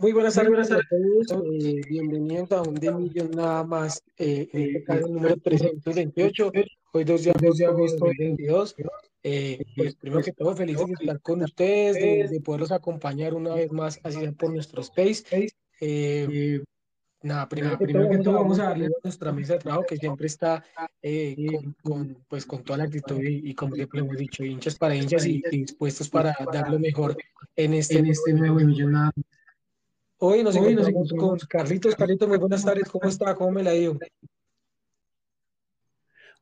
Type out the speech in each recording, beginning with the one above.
Muy buenas tardes a todos. Eh, bienvenidos a un de millón nada más. Eh, este caso, el número 328. Hoy 2 de agosto de 2022. Eh, pues primero que todo, felices de estar con ustedes, de, de, poderlos acompañar una vez más, así sea por nuestro space. Eh, nada, primero, primero que todo, vamos a darle a nuestra mesa de trabajo que siempre está eh, con, con, pues, con toda la actitud y, y como siempre hemos dicho, hinchas para hinchas y, y dispuestos para dar lo mejor en este, en este nuevo millón nada más. Hoy nos Hoy encontramos con Carlitos. Carlitos, muy buenas tardes. ¿Cómo está? ¿Cómo me la dio?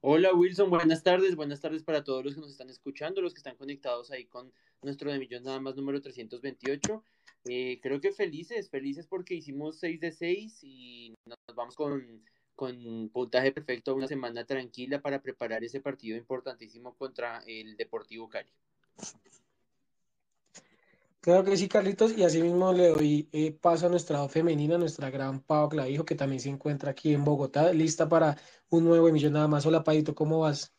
Hola Wilson, buenas tardes, buenas tardes para todos los que nos están escuchando, los que están conectados ahí con nuestro de millón nada más número 328. Eh, creo que felices, felices porque hicimos 6 de 6 y nos vamos con, con puntaje perfecto una semana tranquila para preparar ese partido importantísimo contra el Deportivo Cali. Claro que sí, Carlitos, y así mismo le doy eh, paso a nuestra femenina, nuestra gran Pau Clavijo, que también se encuentra aquí en Bogotá, lista para un nuevo emisión nada más. Hola, Paito, ¿cómo vas?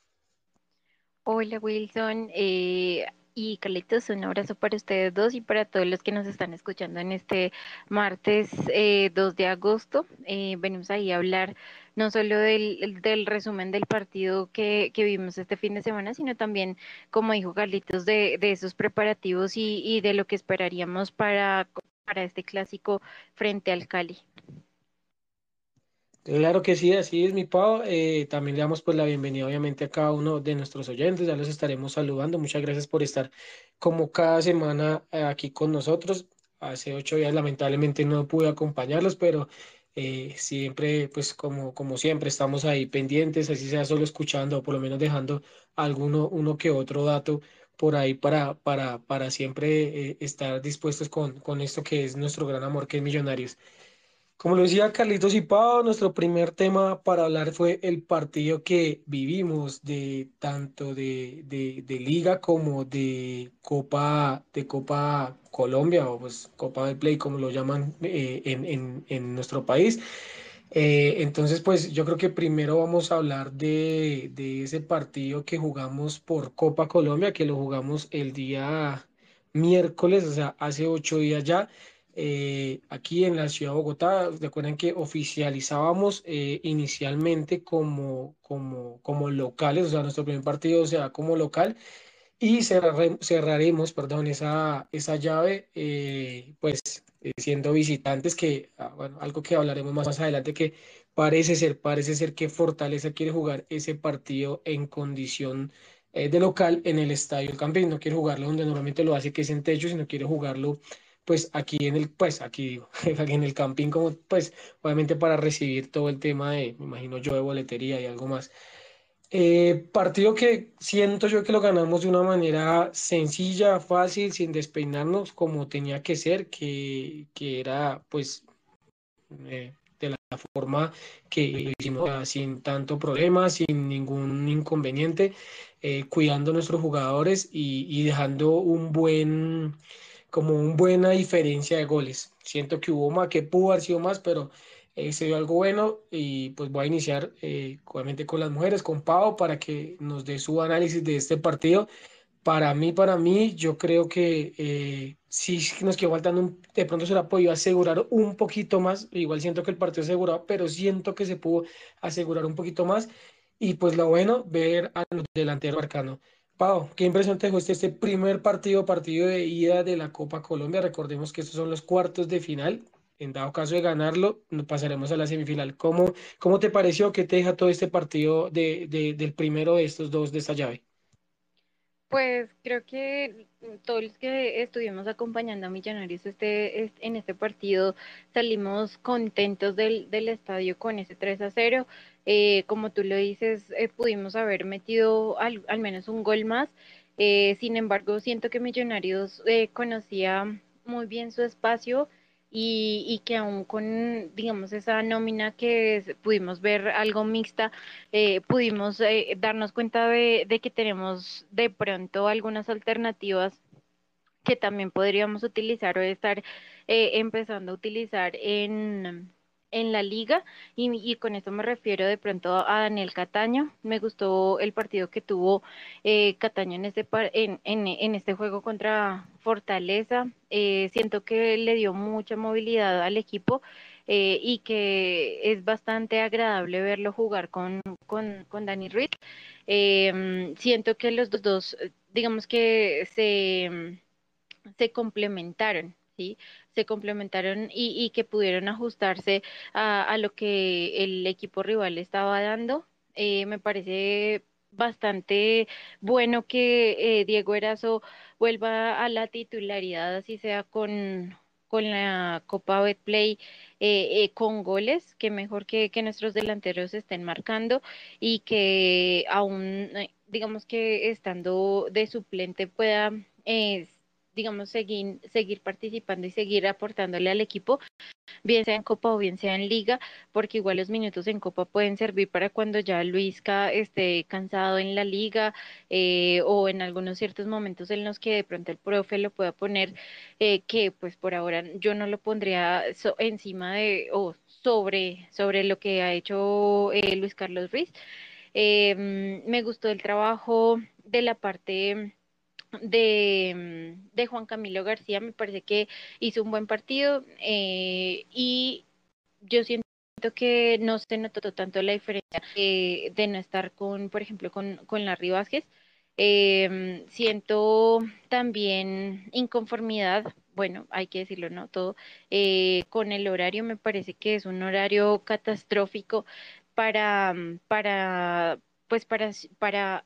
Hola, Wilson. Eh, y Carlitos, un abrazo para ustedes dos y para todos los que nos están escuchando en este martes eh, 2 de agosto. Eh, venimos ahí a hablar no solo del, del resumen del partido que, que, vimos este fin de semana, sino también, como dijo Carlitos, de, de esos preparativos y, y, de lo que esperaríamos para, para este clásico frente al Cali. Claro que sí, así es mi Pau. Eh, también le damos pues la bienvenida obviamente a cada uno de nuestros oyentes, ya los estaremos saludando. Muchas gracias por estar como cada semana eh, aquí con nosotros. Hace ocho días lamentablemente no pude acompañarlos, pero eh, siempre, pues como, como siempre, estamos ahí pendientes, así sea solo escuchando o por lo menos dejando alguno, uno que otro dato por ahí para, para, para siempre eh, estar dispuestos con, con esto que es nuestro gran amor, que es Millonarios. Como lo decía Carlitos y Pau, nuestro primer tema para hablar fue el partido que vivimos de tanto de, de, de, Liga como de Copa de Copa Colombia o pues Copa del Play como lo llaman eh, en, en, en, nuestro país. Eh, entonces pues yo creo que primero vamos a hablar de, de ese partido que jugamos por Copa Colombia, que lo jugamos el día miércoles, o sea, hace ocho días ya eh, aquí en la ciudad de Bogotá. Recuerden que oficializábamos eh, inicialmente como, como, como locales, o sea, nuestro primer partido sea como local y cerrare, cerraremos, perdón, esa, esa llave, eh, pues eh, siendo visitantes, que, ah, bueno, algo que hablaremos más, más adelante, que parece ser, parece ser que Fortaleza quiere jugar ese partido en condición eh, de local en el Estadio Campín, no quiere jugarlo donde normalmente lo hace, que es en techo, sino quiere jugarlo pues aquí en el, pues aquí aquí en el camping, como pues obviamente para recibir todo el tema de, me imagino yo, de boletería y algo más. Eh, partido que siento yo que lo ganamos de una manera sencilla, fácil, sin despeinarnos como tenía que ser, que, que era pues eh, de la forma que lo hicimos sin tanto problema, sin ningún inconveniente, eh, cuidando a nuestros jugadores y, y dejando un buen como una buena diferencia de goles. Siento que hubo más, que pudo haber sido más, pero eh, se dio algo bueno y pues voy a iniciar eh, obviamente con las mujeres, con Pau, para que nos dé su análisis de este partido. Para mí, para mí, yo creo que eh, sí nos quedó faltando, un, de pronto se la ha podido asegurar un poquito más, igual siento que el partido asegurado, pero siento que se pudo asegurar un poquito más. Y pues lo bueno, ver a los delanteros marcando. Pau, ¿qué impresión te dejó este, este primer partido, partido de ida de la Copa Colombia? Recordemos que estos son los cuartos de final. En dado caso de ganarlo, pasaremos a la semifinal. ¿Cómo, cómo te pareció? ¿Qué te deja todo este partido de, de, del primero de estos dos de esta llave? Pues creo que todos los que estuvimos acompañando a Millonarios este, en este partido salimos contentos del, del estadio con ese 3 a 0. Eh, como tú lo dices, eh, pudimos haber metido al, menos un gol más. Eh, sin embargo, siento que Millonarios eh, conocía muy bien su espacio y, que aún con, digamos, esa nómina que pudimos ver algo mixta, pudimos darnos cuenta de, que tenemos de pronto algunas alternativas que también podríamos utilizar o estar empezando a utilizar en, en la liga y, con esto me refiero de pronto a Daniel Cataño. Me gustó el partido que tuvo eh, Cataño en este, en, en, este juego contra Fortaleza. Eh, siento que le dio mucha movilidad al equipo eh, y que es bastante agradable verlo jugar con, con, con Dani Ruiz. Siento que los dos, digamos que se, se complementaron. ¿Sí? se complementaron y, que pudieron ajustarse a, lo que el equipo rival estaba dando. Eh, me parece bastante bueno que eh, Diego Erazo vuelva a la titularidad, así sea con, con la Copa Betplay eh, con goles, que mejor que, que, nuestros delanteros estén marcando y que aún, digamos que estando de suplente pueda digamos, seguir, seguir participando y seguir aportándole al equipo, bien sea en Copa o bien sea en Liga, porque igual los minutos en Copa pueden servir para cuando ya Luisca esté cansado en la Liga eh, o en algunos ciertos momentos en los que de pronto el profe lo pueda poner, eh, que pues por ahora yo no lo pondría encima de o sobre, sobre lo que ha hecho eh, Luis Carlos Ruiz. me gustó el trabajo de la parte de, mm, de, Juan Camilo García, me parece que hizo un buen partido eh, y yo siento que no se notó tanto la diferencia eh, de no estar con, por ejemplo, con, con Larry. Eh, siento también inconformidad, bueno, hay que decirlo, ¿no? Todo con el horario, me parece que es un horario catastrófico para, para pues para, para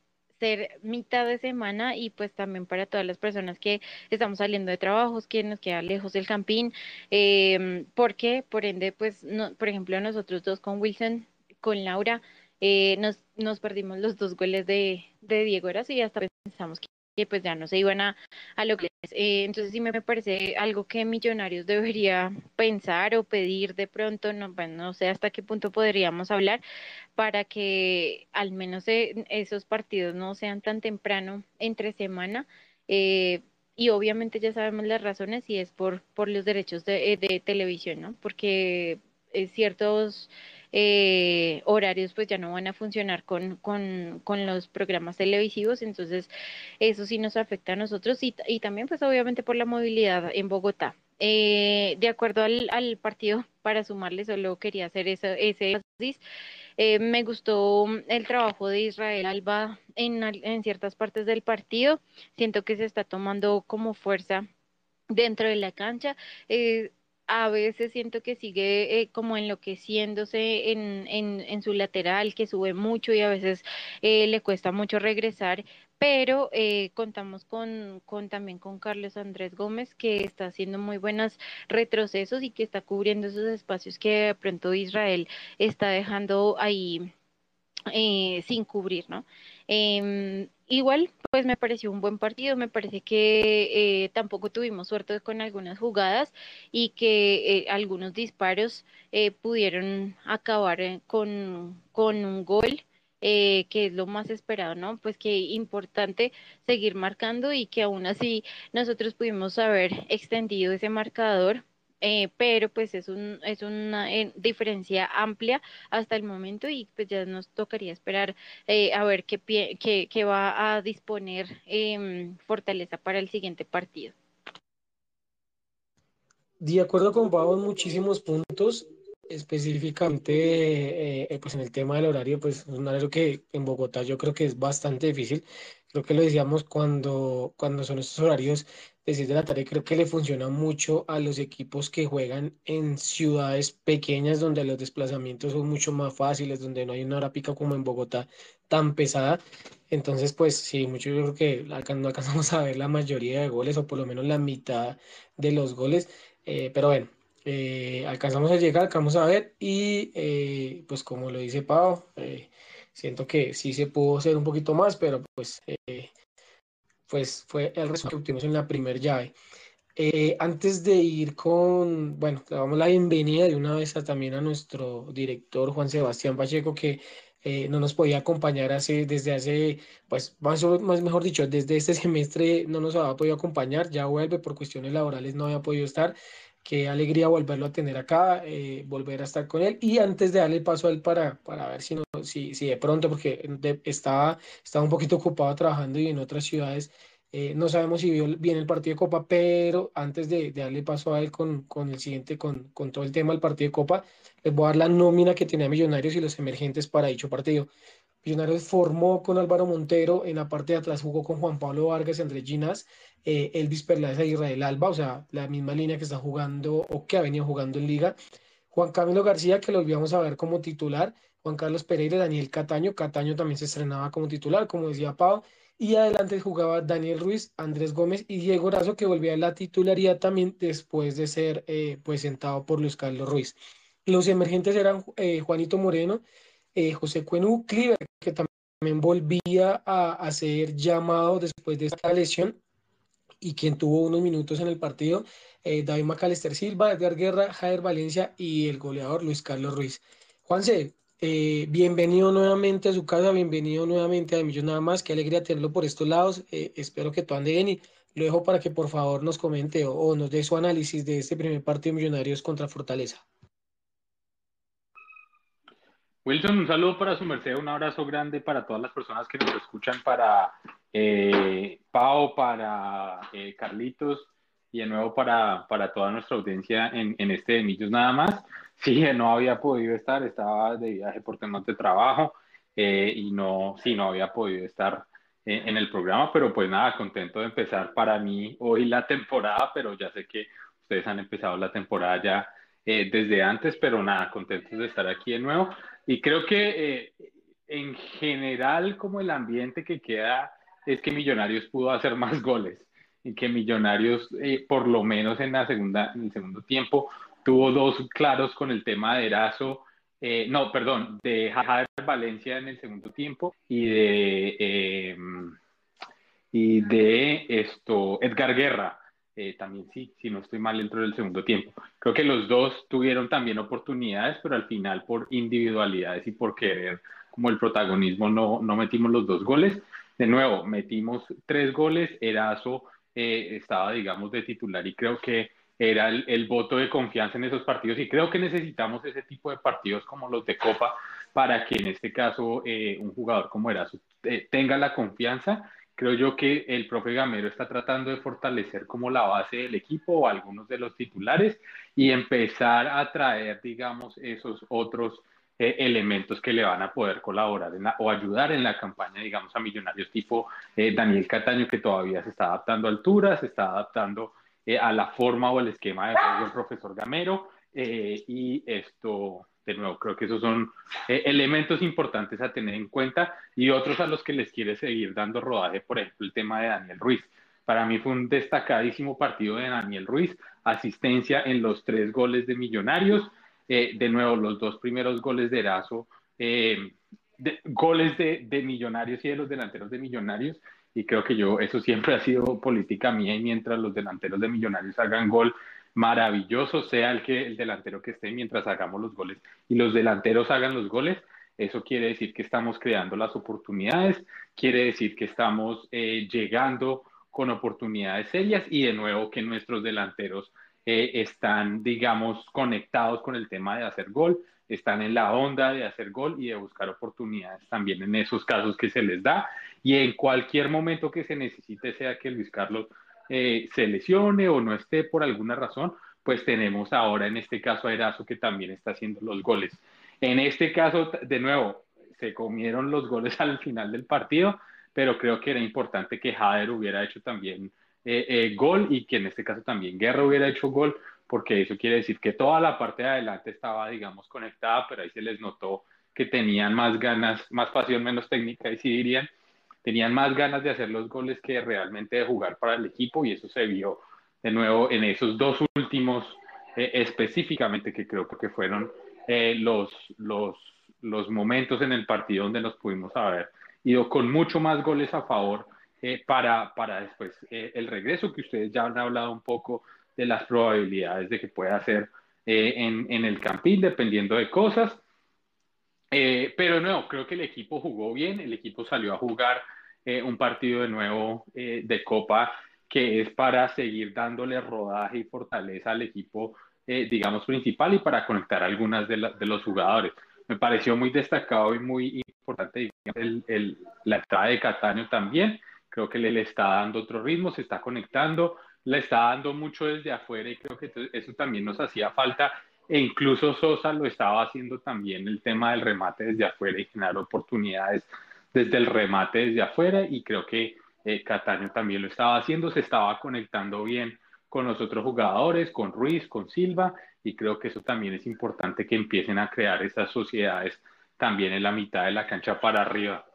mitad de semana y pues también para todas las personas que estamos saliendo de trabajos, que nos queda lejos del campín, eh, porque por ende, pues, no, por ejemplo, nosotros dos con Wilson, con Laura, eh, nos, nos perdimos los dos goles de, de Diego Eras y hasta pensamos que que pues ya no se iban a, a lo que eh, entonces sí me parece algo que Millonarios debería pensar o pedir de pronto, no, bueno, no sé hasta qué punto podríamos hablar para que al menos eh, esos partidos no sean tan temprano entre semana eh, y obviamente ya sabemos las razones y es por, por los derechos de, de televisión, ¿no? Porque ciertos eh, horarios pues ya no van a funcionar con, con, con, los programas televisivos, entonces eso sí nos afecta a nosotros y, y también pues obviamente por la movilidad en Bogotá. Eh, de acuerdo al, partido, para sumarle, solo quería hacer eso, ese eh, me gustó el trabajo de Israel Alba en, en ciertas partes del partido. Siento que se está tomando como fuerza dentro de la cancha. A veces siento que sigue eh, como enloqueciéndose en, en, su lateral, que sube mucho y a veces eh, le cuesta mucho regresar, pero eh, contamos con, con, también con Carlos Andrés Gómez, que está haciendo muy buenos retrocesos y que está cubriendo esos espacios que de pronto Israel está dejando ahí sin cubrir, ¿no? Em, igual, pues me pareció un buen partido, me parece que eh, tampoco tuvimos suerte con algunas jugadas y que eh, algunos disparos eh, pudieron acabar con, con un gol. que es lo más esperado, ¿no? Pues que importante seguir marcando y que aún así nosotros pudimos haber extendido ese marcador eh, pero pues es, un, es una eh, diferencia amplia hasta el momento y pues ya nos tocaría esperar eh, a ver qué, qué, qué, va a disponer em, Fortaleza para el siguiente partido. De acuerdo con Pablo, muchísimos puntos, específicamente pues en el tema del horario, pues es un horario que en Bogotá yo creo que es bastante difícil. Creo que lo decíamos cuando, cuando son estos horarios de 6 de la tarde, creo que le funciona mucho a los equipos que juegan en ciudades pequeñas donde los desplazamientos son mucho más fáciles, donde no hay una hora pica como en Bogotá tan pesada. Entonces, pues sí, mucho yo creo que no alcanzamos a ver la mayoría de goles o por lo menos la mitad de los goles. Eh, pero bueno, eh, alcanzamos a llegar, alcanzamos a ver y eh, pues como lo dice Pau, siento que sí se pudo hacer un poquito más, pero pues pues fue el resultado que obtuvimos en la primer llave. Eh, antes de ir con, bueno, le damos la bienvenida de una vez también a nuestro director Juan Sebastián Pacheco, que eh, no nos podía acompañar hace, desde hace, pues, más, más mejor dicho, desde este semestre no nos había podido acompañar, ya vuelve por cuestiones laborales, no había podido estar. Qué alegría volverlo a tener acá, eh, volver a estar con él. Y antes de darle el paso a él para, para ver si, no, si, si de pronto, porque estaba, estaba un poquito ocupado trabajando y en otras ciudades, eh, no sabemos si vio bien el partido de Copa, pero antes de, de darle paso a él con, con el siguiente, con, con, todo el tema del partido de Copa, les voy a dar la nómina que tenía Millonarios y los emergentes para dicho partido. Millonarios formó con Álvaro Montero, en la parte de atrás jugó con Juan Pablo Vargas, Andrés Ginas, eh, Elvis Perlaza y Israel Alba, o sea, la misma línea que está jugando o que ha venido jugando en liga. Juan Camilo García, que lo volvíamos a ver como titular, Juan Carlos Pereira, Daniel Cataño, Cataño también se estrenaba como titular, como decía Pau, y adelante jugaba Daniel Ruiz, Andrés Gómez y Diego Razo, que volvía a la titularidad también después de ser eh, sentado por Luis Carlos Ruiz. Los emergentes eran eh, Juanito Moreno, José Cuenú, Cliver, que también volvía a, a ser llamado después de esta lesión, y quien tuvo unos minutos en el partido, eh, David Macalister Silva, Edgar Guerra, Jair Valencia y el goleador Luis Carlos Ruiz. Juanse, eh, bienvenido nuevamente a su casa, bienvenido nuevamente a Millón Nada más, qué alegría tenerlo por estos lados, eh, espero que todo ande bien y lo dejo para que por favor nos comente o, o nos dé su análisis de este primer partido de Millonarios contra Fortaleza. Wilson, un saludo para su merced, un abrazo grande para todas las personas que nos escuchan, para eh, Pau, para eh, Carlitos y de nuevo para, para toda nuestra audiencia en, en este de Millos nada más. Sí, no había podido estar, estaba de viaje por temas de trabajo eh, y no, sí, no había podido estar en, en el programa, pero pues nada, contento de empezar para mí hoy la temporada, pero ya sé que ustedes han empezado la temporada ya eh, desde antes, pero nada, contentos de estar aquí de nuevo. Y creo que eh, en general como el ambiente que queda es que Millonarios pudo hacer más goles y que Millonarios, eh, por lo menos en la segunda, en el segundo tiempo, tuvo dos claros con el tema de Erazo, eh, no, perdón, de Javier Valencia en el segundo tiempo y de eh, y de esto Edgar Guerra. Eh, también sí, si no estoy mal dentro del segundo tiempo. Creo que los dos tuvieron también oportunidades, pero al final por individualidades y por querer como el protagonismo no, no metimos los dos goles. De nuevo, metimos tres goles, Erazo eh, estaba, digamos, de titular y creo que era el, el, voto de confianza en esos partidos y creo que necesitamos ese tipo de partidos como los de Copa para que en este caso eh, un jugador como Erazo eh, tenga la confianza creo yo que el profe Gamero está tratando de fortalecer como la base del equipo o algunos de los titulares y empezar a traer, digamos, esos otros eh, elementos que le van a poder colaborar en la, o ayudar en la campaña, digamos, a millonarios tipo eh, Daniel Cataño, que todavía se está adaptando a altura, se está adaptando eh, a la forma o el esquema de juego del profesor Gamero eh, y esto de nuevo, creo que esos son eh, elementos importantes a tener en cuenta y otros a los que les quiere seguir dando rodaje, por ejemplo, el tema de Daniel Ruiz. Para mí fue un destacadísimo partido de Daniel Ruiz, asistencia en los tres goles de Millonarios, eh, de nuevo los dos primeros goles de Erazo, eh, de, goles de, de Millonarios y de los delanteros de Millonarios, y creo que yo, eso siempre ha sido política mía y mientras los delanteros de Millonarios hagan gol, maravilloso, sea el, que, el delantero que esté mientras hagamos los goles y los delanteros hagan los goles, eso quiere decir que estamos creando las oportunidades, quiere decir que estamos eh, llegando con oportunidades serias y de nuevo que nuestros delanteros eh, están, digamos, conectados con el tema de hacer gol, están en la onda de hacer gol y de buscar oportunidades también en esos casos que se les da. Y en cualquier momento que se necesite, sea que Luis Carlos eh, se lesione o no esté por alguna razón, pues tenemos ahora en este caso a Erazo que también está haciendo los goles. En este caso, de nuevo, se comieron los goles al final del partido, pero creo que era importante que Jader hubiera hecho también eh, eh, gol y que en este caso también Guerra hubiera hecho gol, porque eso quiere decir que toda la parte de adelante estaba, digamos, conectada, pero ahí se les notó que tenían más ganas, más pasión, menos técnica, y dirían, tenían más ganas de hacer los goles que realmente de jugar para el equipo y eso se vio de nuevo en esos dos últimos eh, específicamente que creo que fueron eh, los, los, los momentos en el partido donde nos pudimos haber ido con mucho más goles a favor eh, para, para después el regreso que ustedes ya han hablado un poco de las probabilidades de que pueda hacer en, en el campín dependiendo de cosas eh, pero no, creo que el equipo jugó bien, el equipo salió a jugar eh, un partido de nuevo eh, de Copa que es para seguir dándole rodaje y fortaleza al equipo, eh, digamos, principal y para conectar algunas de, de, los jugadores. Me pareció muy destacado y muy importante el, el, la entrada de Cataño también. Creo que le, le está dando otro ritmo, se está conectando, le está dando mucho desde afuera y creo que eso también nos hacía falta e incluso Sosa lo estaba haciendo también el tema del remate desde afuera y generar oportunidades desde el remate desde afuera y creo que eh, Cataño también lo estaba haciendo, se estaba conectando bien con los otros jugadores, con Ruiz, con Silva y creo que eso también es importante que empiecen a crear esas sociedades también en la mitad de la cancha para arriba.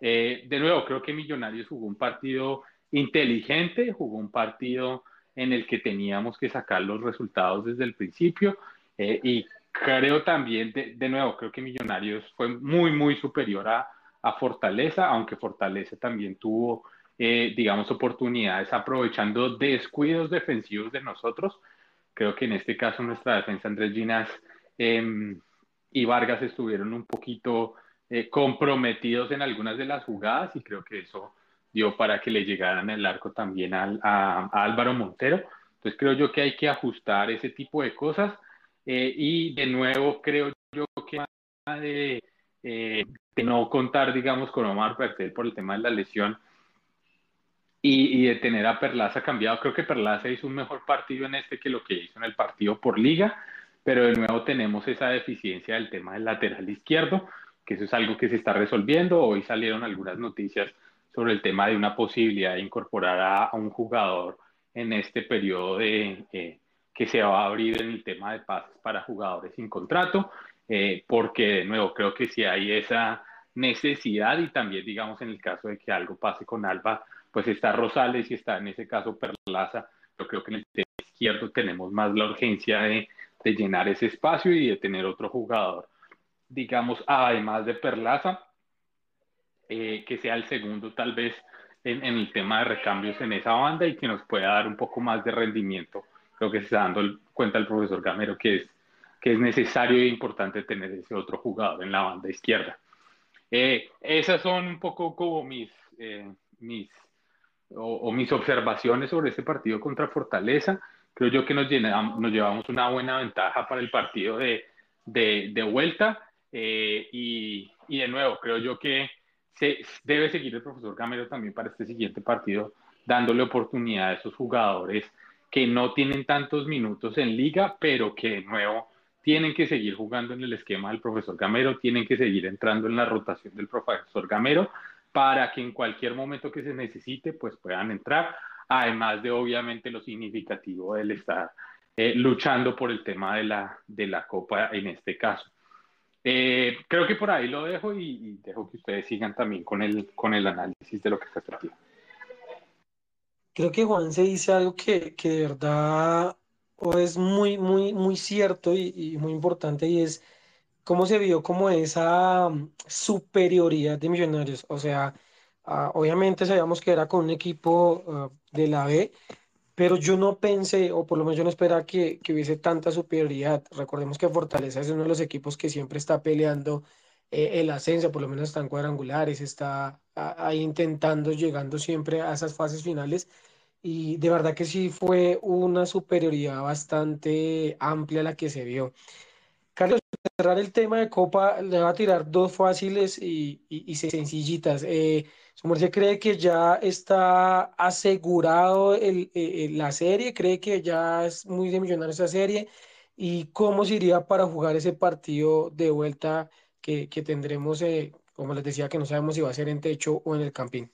Eh, de nuevo, creo que Millonarios jugó un partido inteligente, jugó un partido en el que teníamos que sacar los resultados desde el principio eh, y creo también, de, nuevo, creo que Millonarios fue muy, muy superior a, a Fortaleza, aunque Fortaleza también tuvo, eh, digamos, oportunidades aprovechando descuidos defensivos de nosotros. Creo que en este caso nuestra defensa Andrés Ginas em, y Vargas estuvieron un poquito eh, comprometidos en algunas de las jugadas y creo que eso dio para que le llegaran el arco también al, a, a Álvaro Montero. Entonces creo yo que hay que ajustar ese tipo de cosas eh, y de nuevo, creo yo que de, eh, no contar, digamos, con Omar Pertel por el tema de la lesión y, y, de tener a Perlaza cambiado, creo que Perlaza hizo un mejor partido en este que lo que hizo en el partido por liga, pero de nuevo tenemos esa deficiencia del tema del lateral izquierdo, que eso es algo que se está resolviendo. Hoy salieron algunas noticias sobre el tema de una posibilidad de incorporar a, a un jugador en este periodo de, eh, que se va a abrir en el tema de pases para jugadores sin contrato, eh, porque de nuevo creo que si hay esa necesidad y también digamos en el caso de que algo pase con Alba, pues está Rosales y está en ese caso Perlaza, yo creo que en el izquierdo tenemos más la urgencia de, llenar ese espacio y de tener otro jugador, digamos, además de Perlaza, eh, que sea el segundo tal vez en el tema de recambios en esa banda y que nos pueda dar un poco más de rendimiento creo que se está dando cuenta el profesor Gamero que es, que es necesario e importante tener ese otro jugador en la banda izquierda. Eh, esas son un poco como mis, eh, mis o, o, mis observaciones sobre este partido contra Fortaleza. Creo yo que nos, llenamos, nos llevamos una buena ventaja para el partido de, de, de vuelta eh, y, y, de nuevo, creo yo que se debe seguir el profesor Gamero también para este siguiente partido, dándole oportunidad a esos jugadores que no tienen tantos minutos en liga, pero que de nuevo tienen que seguir jugando en el esquema del profesor Gamero, tienen que seguir entrando en la rotación del profesor Gamero para que en cualquier momento que se necesite, pues puedan entrar, además de obviamente lo significativo del estar eh, luchando por el tema de la, de la Copa en este caso. Eh, creo que por ahí lo dejo y, y, dejo que ustedes sigan también con el, con el análisis de lo que está tratando. Creo que Juan se dice algo que, que de verdad o es muy, muy, muy cierto y, y, muy importante y es cómo se vio como esa mm, superioridad de Millonarios. O sea, uh, obviamente sabíamos que era con un equipo uh, de la B, pero yo no pensé, o por lo menos yo no esperaba que, que, hubiese tanta superioridad. Recordemos que Fortaleza es uno de los equipos que siempre está peleando eh, el ascenso, por lo menos está en cuadrangulares, está ahí intentando, llegando siempre a esas fases finales. Y de verdad que sí fue una superioridad bastante amplia la que se vio. Carlos, cerrar el tema de Copa, le va a tirar dos fáciles y, y, y sencillitas. Eh, ¿Su merced cree que ya está asegurado el, eh, la serie? ¿Cree que ya es muy de millonario esa serie? ¿Y cómo se iría para jugar ese partido de vuelta que, que tendremos, eh, como les decía, que no sabemos si va a ser en techo o en el campín?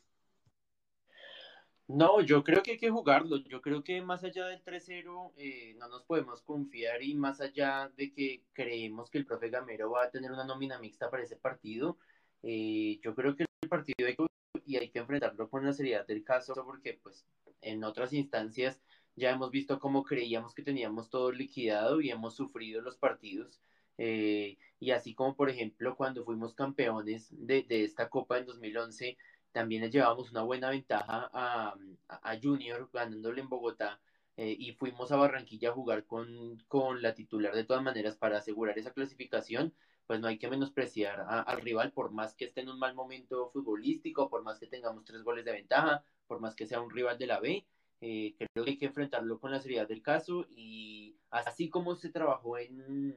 No, yo creo que hay que jugarlo. Yo creo que más allá del 3-0 eh, no nos podemos confiar y más allá de que creemos que el profe Gamero va a tener una nómina mixta para ese partido, eh, yo creo que el partido hay que, y hay que enfrentarlo con la seriedad del caso porque pues en otras instancias ya hemos visto cómo creíamos que teníamos todo liquidado y hemos sufrido los partidos. Eh, y así como por ejemplo cuando fuimos campeones de, esta Copa en 2011, también les llevamos una buena ventaja a, a, Junior ganándole en Bogotá eh, y fuimos a Barranquilla a jugar con, con, la titular de todas maneras para asegurar esa clasificación, pues no hay que menospreciar al rival por más que esté en un mal momento futbolístico, por más que tengamos tres goles de ventaja, por más que sea un rival de la B. Eh, creo que hay que enfrentarlo con la seriedad del caso y así como se trabajó en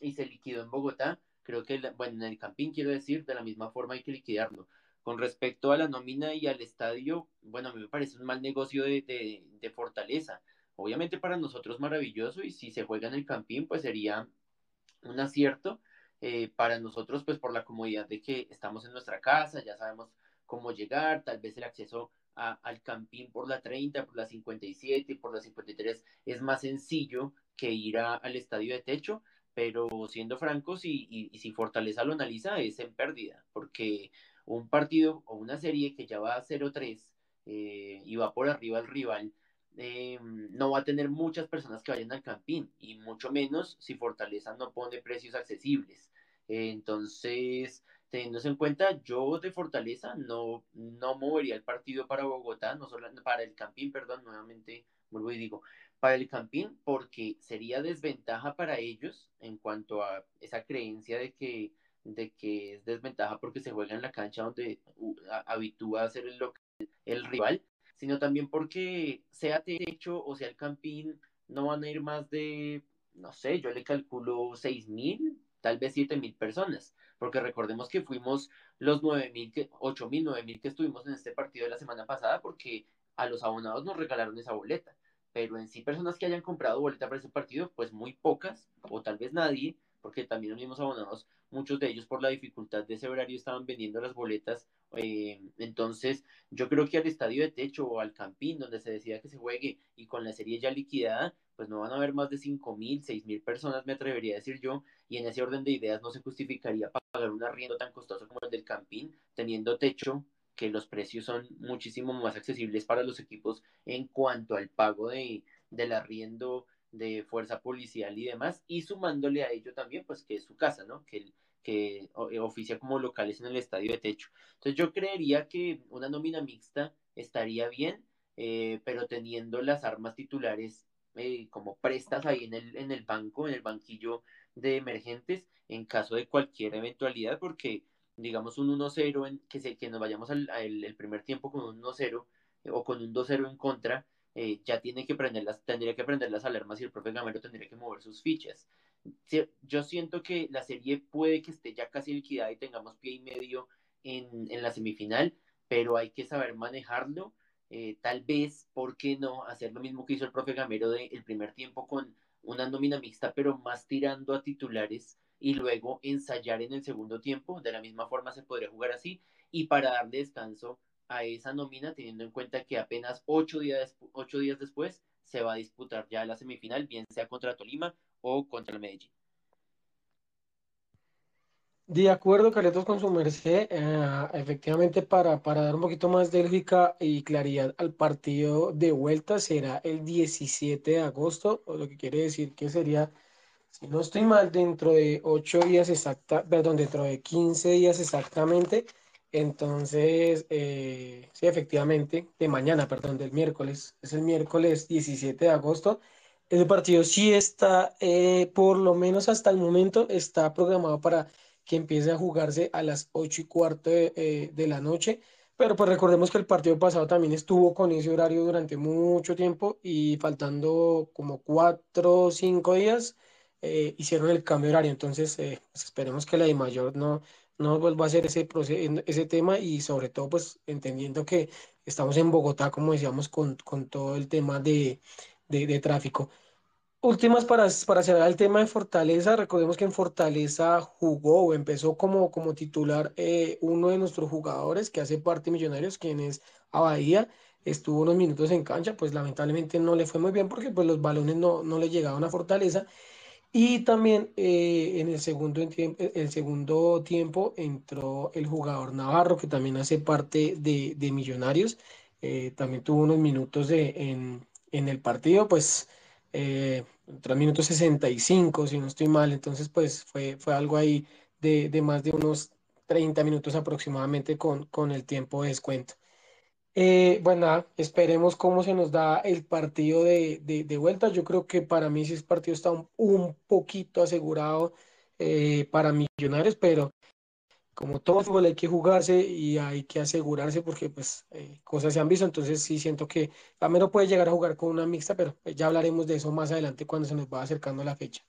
y se liquidó en Bogotá, creo que, bueno, en el Campín quiero decir, de la misma forma hay que liquidarlo. Con respecto a la nómina y al estadio, bueno, a mí me parece un mal negocio de, de, de fortaleza. Obviamente para nosotros maravilloso y si se juega en el Campín, pues sería un acierto. Eh, para nosotros, pues por la comodidad de que estamos en nuestra casa, ya sabemos cómo llegar, tal vez el acceso a, al campín por la 30, por la 57, por la 53 es más sencillo que ir a, al estadio de techo, pero siendo francos y, si Fortaleza lo analiza es en pérdida, porque un partido o una serie que ya va a 0-3 eh, y va por arriba al rival, eh, no va a tener muchas personas que vayan al campín y mucho menos si Fortaleza no pone precios accesibles. Entonces, teniendo en cuenta, yo de Fortaleza no, no movería el partido para Bogotá, no solo para el Campín, perdón, nuevamente vuelvo y digo, para el Campín, porque sería desventaja para ellos en cuanto a esa creencia de que, de que es desventaja porque se juega en la cancha donde habitúa a ser el, local, el rival, sino también porque sea techo o sea el Campín, no van a ir más de, no sé, yo le calculo seis mil, tal vez siete mil personas porque recordemos que fuimos los nueve mil, ocho mil, mil que estuvimos en este partido de la semana pasada, porque a los abonados nos regalaron esa boleta, pero en sí personas que hayan comprado boleta para ese partido, pues muy pocas, o tal vez nadie, porque también los mismos abonados, muchos de ellos por la dificultad de ese horario estaban vendiendo las boletas, eh, entonces yo creo que al estadio de techo o al campín donde se decida que se juegue y con la serie ya liquidada, pues no van a haber más de cinco mil, seis mil personas, me atrevería a decir yo, y en ese orden de ideas no se justificaría pagar un arriendo tan costoso como el del campín, teniendo techo, que los precios son muchísimo más accesibles para los equipos en cuanto al pago de, del arriendo de fuerza policial y demás, y sumándole a ello también, pues que es su casa, ¿no? Que, que oficia como locales en el estadio de techo. Entonces yo creería que una nómina mixta estaría bien, eh, pero teniendo las armas titulares eh, como prestas ahí en el, en el banco, en el banquillo de emergentes, en caso de cualquier eventualidad, porque digamos un 1-0, en, que, se, que nos vayamos al, al el primer tiempo con un 1-0 eh, o con un 2-0 en contra, eh, ya tiene que prender las, tendría que prender las alarmas y el profe Gamero tendría que mover sus fichas. Yo siento que la serie puede que esté ya casi liquidada y tengamos pie y medio en, en la semifinal, pero hay que saber manejarlo eh, tal vez, ¿por qué no hacer lo mismo que hizo el profe Gamero del de primer tiempo con una nómina mixta, pero más tirando a titulares y luego ensayar en el segundo tiempo? De la misma forma se podría jugar así y para darle descanso a esa nómina, teniendo en cuenta que apenas ocho días, ocho días después se va a disputar ya la semifinal, bien sea contra Tolima o contra el Medellín. De acuerdo, Carletos, con su merced, eh, efectivamente para, para dar un poquito más de y claridad al partido de vuelta será el 17 de agosto, lo que quiere decir que sería, si no estoy mal, dentro de 8 días exacta, perdón, dentro de 15 días exactamente, entonces, eh, sí, efectivamente, de mañana, perdón, del miércoles, es el miércoles 17 de agosto, el partido sí está, eh, por lo menos hasta el momento, está programado para que empiece a jugarse a las 8 y cuarto de, eh, de, la noche. Pero pues recordemos que el partido pasado también estuvo con ese horario durante mucho tiempo y faltando como 4 o 5 días eh, hicieron el cambio de horario. Entonces eh, pues esperemos que la de mayor no, no vuelva a hacer ese, ese tema y sobre todo pues entendiendo que estamos en Bogotá, como decíamos, con, con todo el tema de, de, de tráfico. Últimas para, para cerrar el tema de Fortaleza, recordemos que en Fortaleza jugó o empezó como, como titular eh, uno de nuestros jugadores que hace parte de Millonarios, quien es Abadía, estuvo unos minutos en cancha, pues lamentablemente no le fue muy bien porque pues los balones no, no le llegaban a Fortaleza. Y también eh, en el segundo, el segundo tiempo entró el jugador Navarro, que también hace parte de, de Millonarios, eh, también tuvo unos minutos de, en, en el partido, pues eh, 3 minutos 65, si no estoy mal, entonces pues fue, fue algo ahí de, de más de unos 30 minutos aproximadamente con, con el tiempo de descuento. Eh, bueno, esperemos cómo se nos da el partido de, de, de, vuelta. Yo creo que para mí sí partido está un, un poquito asegurado eh, para Millonarios, pero como todo fútbol hay que jugarse y hay que asegurarse porque pues eh, cosas se han visto, entonces sí siento que Gamero puede llegar a jugar con una mixta, pero ya hablaremos de eso más adelante cuando se nos va acercando la fecha.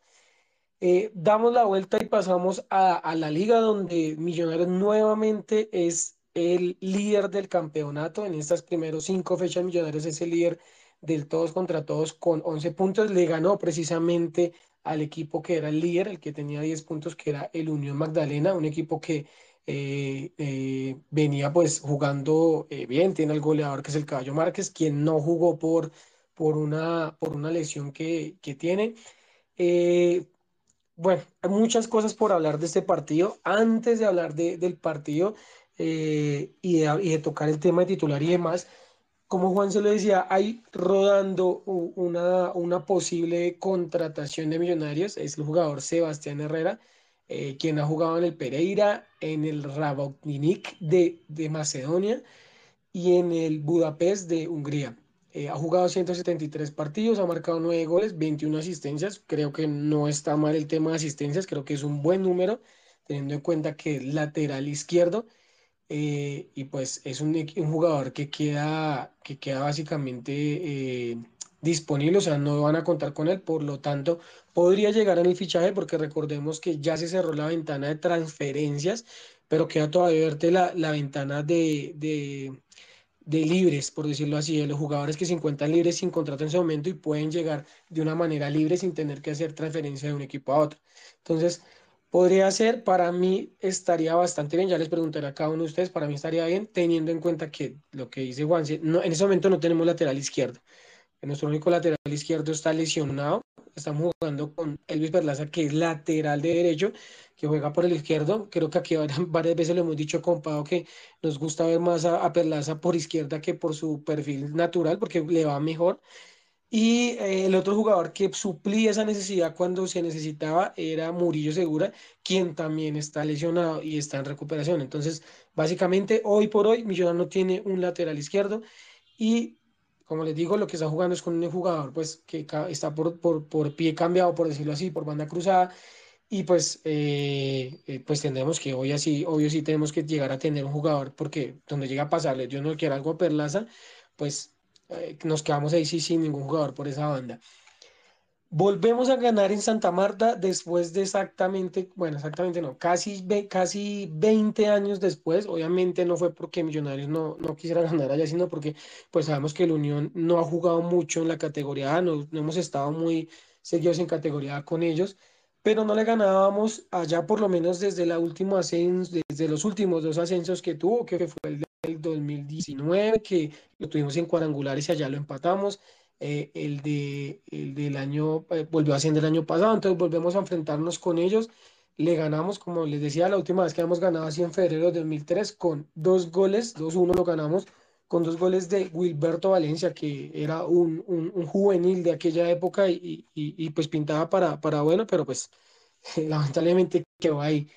Damos la vuelta y pasamos a, a, la liga donde Millonarios nuevamente es el líder del campeonato. En estas primeros cinco fechas Millonarios es el líder del todos contra todos con 11 puntos. Le ganó precisamente al equipo que era el líder, el que tenía 10 puntos, que era el Unión Magdalena, un equipo que eh, eh, venía pues jugando eh, bien, tiene el goleador que es el Caballo Márquez, quien no jugó por, por, una, por una lesión que, que tiene. bueno, hay muchas cosas por hablar de este partido. Antes de hablar de, del partido y y, de, tocar el tema de titular y demás, como Juan se lo decía, hay rodando una, una posible contratación de millonarios, es el jugador Sebastián Herrera, eh, quien ha jugado en el Pereira, en el Rabotnik de, de Macedonia y en el Budapest de Hungría. Eh, ha jugado 173 partidos, ha marcado 9 goles, 21 asistencias. Creo que no está mal el tema de asistencias, creo que es un buen número, teniendo en cuenta que es lateral izquierdo eh, y pues es un, jugador que queda, que queda básicamente eh, disponible, o sea, no van a contar con él, por lo tanto, podría llegar en el fichaje porque recordemos que ya se cerró la ventana de transferencias, pero queda todavía verte la, la ventana de, de, de, libres, por decirlo así, de los jugadores que se encuentran libres sin contrato en ese momento y pueden llegar de una manera libre sin tener que hacer transferencia de un equipo a otro. Entonces, Podría ser, para mí estaría bastante bien, ya les preguntaré a cada uno de ustedes, para mí estaría bien, teniendo en cuenta que lo que dice Juan, no, en ese momento no tenemos lateral izquierdo. Nuestro único lateral izquierdo está lesionado. Estamos jugando con Elvis Perlaza, que es lateral de derecho, que juega por el izquierdo. Creo que aquí varias veces lo hemos dicho con Pau que nos gusta ver más a Perlaza por izquierda que por su perfil natural, porque le va mejor. Y eh, el otro jugador que suplía esa necesidad cuando se necesitaba era Murillo Segura, quien también está lesionado y está en recuperación. Entonces, básicamente, hoy por hoy, Millonarios no tiene un lateral izquierdo y, como les digo, lo que está jugando es con un jugador pues, que está por, por, por pie cambiado, por decirlo así, por banda cruzada. Y pues, eh, eh, pues tendremos que hoy así, obvio sí tenemos que llegar a tener un jugador, porque donde llega a pasarle, yo no quiero algo a Perlaza, pues eh, nos quedamos ahí sin ningún jugador por esa banda. Volvemos a ganar en Santa Marta después de exactamente, bueno, exactamente no, casi, casi 20 años después. Obviamente no fue porque Millonarios no, no quisiera ganar allá, sino porque pues sabemos que el Unión no ha jugado mucho en la categoría A, no, no hemos estado muy seguidos en categoría A con ellos, pero no le ganábamos allá por lo menos desde la última ascenso, desde los últimos dos ascensos que tuvo, que fue el el 2019, que lo tuvimos en cuadrangulares y allá lo empatamos. Eh, el, de, el del año, eh, volvió a ser del año pasado, entonces volvemos a enfrentarnos con ellos. Le ganamos, como les decía, la última vez que hemos ganado así en febrero de 2003 con dos goles, 2-1 lo ganamos, con dos goles de Wilberto Valencia, que era un, un, juvenil de aquella época y, y, y, pues pintaba para, para bueno, pero pues lamentablemente quedó ahí.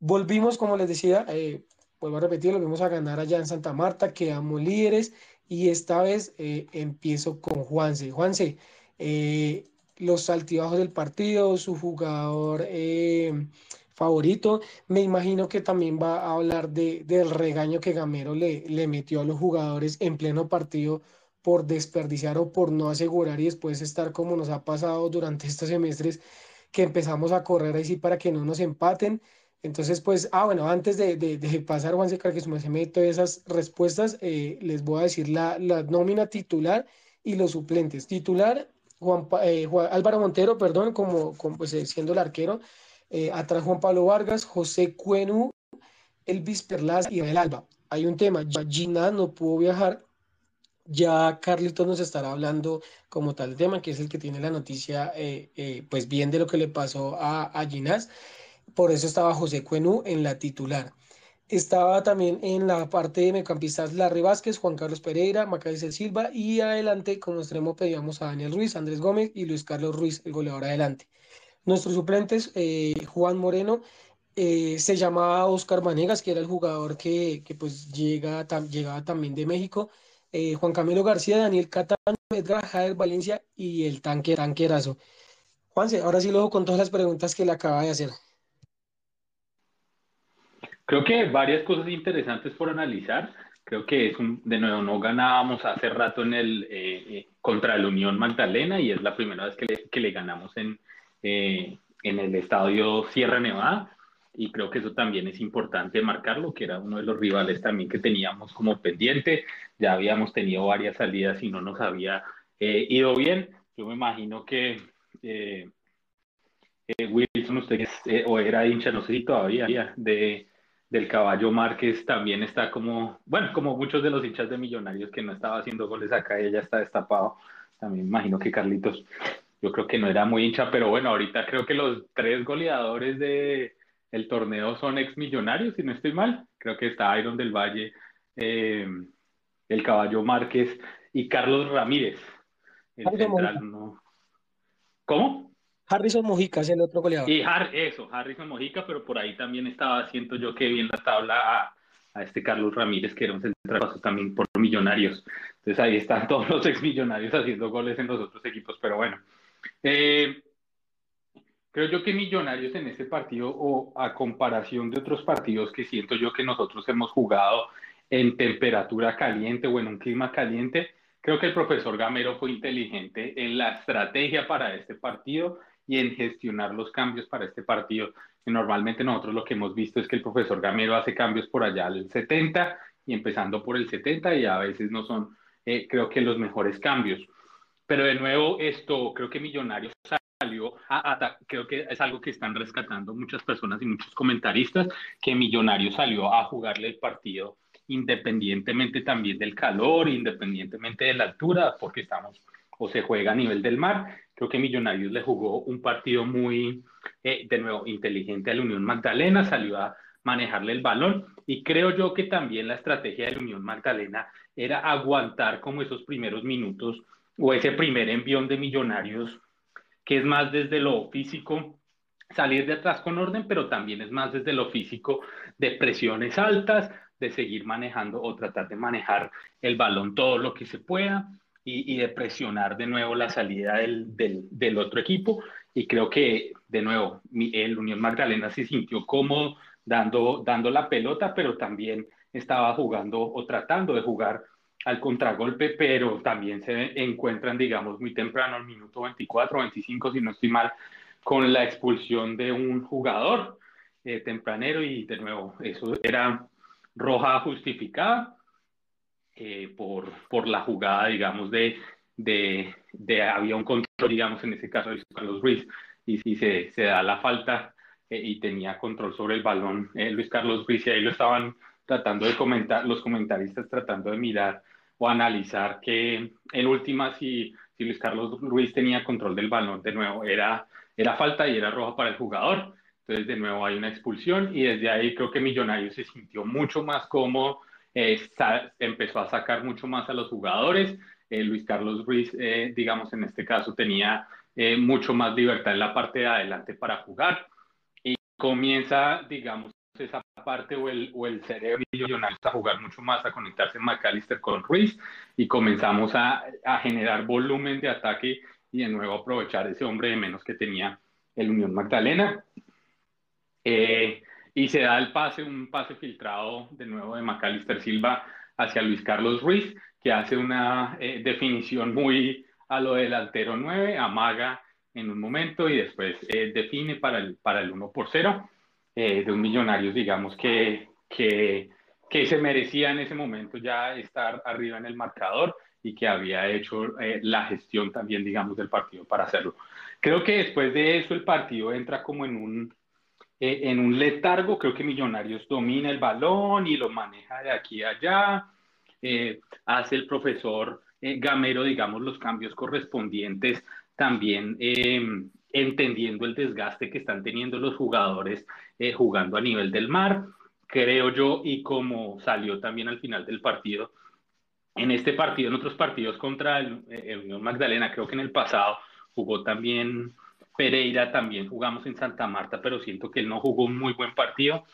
Volvimos, como les decía, eh, vuelvo a repetir, lo vamos a ganar allá en Santa Marta, quedamos líderes y esta vez eh, empiezo con Juanse. Juanse, eh, los altibajos del partido, su jugador eh, favorito, me imagino que también va a hablar de, del regaño que Gamero le, le metió a los jugadores en pleno partido por desperdiciar o por no asegurar y después estar como nos ha pasado durante estos semestres que empezamos a correr así para que no nos empaten entonces, pues, ah, bueno, antes de, de, de pasar, Juan Secar, que se me todas esas respuestas, eh, les voy a decir la, la, nómina titular y los suplentes. Titular, Juan, eh, Álvaro Montero, perdón, como, como pues, eh, siendo el arquero. Eh, atrás Juan Pablo Vargas, José Cuenu, Elvis Perlas y el Alba. Hay un tema, ya Gina no pudo viajar, ya Carlitos nos estará hablando como tal tema, que es el que tiene la noticia, pues bien de lo que le pasó a, a Ginás por eso estaba José Cuenú en la titular. Estaba también en la parte de mediocampistas Larry Vázquez, Juan Carlos Pereira, Macaísel Silva y adelante como extremo pedíamos a Daniel Ruiz, Andrés Gómez y Luis Carlos Ruiz, el goleador adelante. Nuestros suplentes, eh, Juan Moreno, eh, se llamaba Oscar Manegas, que era el jugador que, que pues llega, llegaba también de México, eh, Juan Camilo García, Daniel Catán, Edgar Jader Valencia y el tanque, tanquerazo. Juanse, ahora sí lo con todas las preguntas que le acaba de hacer. Creo que varias cosas interesantes por analizar. Creo que es un, de nuevo, no ganábamos hace rato en el, eh, eh, contra la Unión Magdalena y es la primera vez que le, que le ganamos en, eh, en el estadio Sierra Nevada y creo que eso también es importante marcarlo, que era uno de los rivales también que teníamos como pendiente. Ya habíamos tenido varias salidas y no nos había ido bien. Yo me imagino que Wilson, usted o era hincha, no sé si todavía, de, del caballo Márquez también está como, bueno, como muchos de los hinchas de Millonarios que no estaba haciendo goles acá y ya está destapado. También imagino que Carlitos, yo creo que no era muy hincha, pero bueno, ahorita creo que los tres goleadores de el torneo son ex millonarios, si no estoy mal. Creo que está Iron del Valle, eh, el caballo Márquez y Carlos Ramírez. El central, no. ¿Cómo? Harrison Mojica es el otro goleador. Y eso, Harrison Mojica, pero por ahí también estaba, siento yo que bien la tabla a, a este Carlos Ramírez, que era un central también por millonarios. Entonces ahí están todos los ex millonarios haciendo goles en los otros equipos, pero bueno. Eh, creo yo que Millonarios en este partido, o a comparación de otros partidos que siento yo que nosotros hemos jugado en temperatura caliente o en un clima caliente, creo que el profesor Gamero fue inteligente en la estrategia para este partido y en gestionar los cambios para este partido. Y normalmente nosotros lo que hemos visto es que el profesor Gamero hace cambios por allá al 70 y empezando por el 70 y a veces no son, eh, creo que los mejores cambios. Pero de nuevo, esto creo que Millonarios salió a, creo que es algo que están rescatando muchas personas y muchos comentaristas, que Millonarios salió a jugarle el partido independientemente también del calor, independientemente de la altura, porque estamos o se juega a nivel del mar. Creo que Millonarios le jugó un partido muy, eh, de nuevo, inteligente a la Unión Magdalena, salió a manejarle el balón y creo yo que también la estrategia de la Unión Magdalena era aguantar como esos primeros minutos o ese primer envión de Millonarios, que es más desde lo físico, salir de atrás con orden, pero también es más desde lo físico de presiones altas, de seguir manejando o tratar de manejar el balón todo lo que se pueda y, de presionar de nuevo la salida del, del, otro equipo. Y creo que, de nuevo, el Unión Magdalena se sintió cómodo dando, dando la pelota, pero también estaba jugando o tratando de jugar al contragolpe, pero también se encuentran, digamos, muy temprano, al minuto 24, 25, si no estoy mal, con la expulsión de un jugador eh, tempranero y de nuevo, eso era roja justificada eh, por, por la jugada, digamos, de, de, de, había un control, digamos, en ese caso de Carlos Ruiz, y si se, se da la falta eh, y tenía control sobre el balón eh, Luis Carlos Ruiz, y ahí lo estaban tratando de comentar, los comentaristas tratando de mirar o analizar que en última, si, si Luis Carlos Ruiz tenía control del balón, de nuevo, era, era falta y era roja para el jugador. Entonces, de nuevo, hay una expulsión y desde ahí creo que Millonarios se sintió mucho más cómodo eh, empezó a sacar mucho más a los jugadores. Eh, Luis Carlos Ruiz, eh, digamos, en este caso tenía mucho más libertad en la parte de adelante para jugar y comienza, digamos, esa parte o el, o el cerebro millonario a jugar mucho más, a conectarse McAllister con Ruiz y comenzamos a, a generar volumen de ataque y de nuevo aprovechar ese hombre de menos que tenía el Unión Magdalena. Eh, y se da el pase, un pase filtrado de nuevo de Macalister Silva hacia Luis Carlos Ruiz, que hace una eh, definición muy a lo delantero 9, amaga en un momento y después eh, define para el, para el 1 por 0 eh, de un millonario, digamos, que, que, que, se merecía en ese momento ya estar arriba en el marcador y que había hecho la gestión también, digamos, del partido para hacerlo. Creo que después de eso el partido entra como en un, eh, en un letargo, creo que Millonarios domina el balón y lo maneja de aquí a allá, eh, hace el profesor eh, Gamero, digamos, los cambios correspondientes, también em, entendiendo el desgaste que están teniendo los jugadores jugando a nivel del mar, creo yo, y como salió también al final del partido, en este partido, en otros partidos contra el, el Unión Magdalena, creo que en el pasado jugó también Pereira también jugamos en Santa Marta, pero siento que él no jugó un muy buen partido.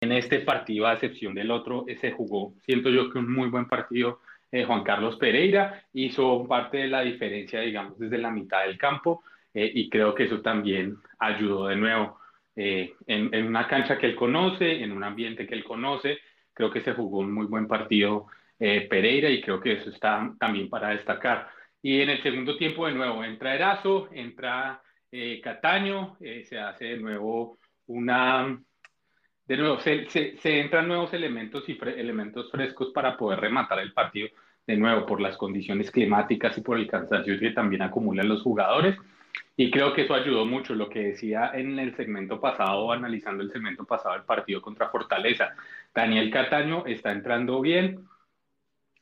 En este partido, a excepción del otro, se jugó, siento yo que un muy buen partido eh, Juan Carlos Pereira, hizo parte de la diferencia, digamos, desde la mitad del campo, eh, y creo que eso también ayudó de nuevo. en, en, una cancha que él conoce, en un ambiente que él conoce. Creo que se jugó un muy buen partido Pereira y creo que eso está también para destacar. Y en el segundo tiempo de nuevo entra Erazo, entra Cataño, se hace de nuevo una de nuevo, se, se, entran nuevos elementos y elementos frescos para poder rematar el partido, de nuevo, por las condiciones climáticas y por el cansancio que también acumulan los jugadores. Y creo que eso ayudó mucho, lo que decía en el segmento pasado, analizando el segmento pasado del partido contra Fortaleza. Daniel Cataño está entrando bien,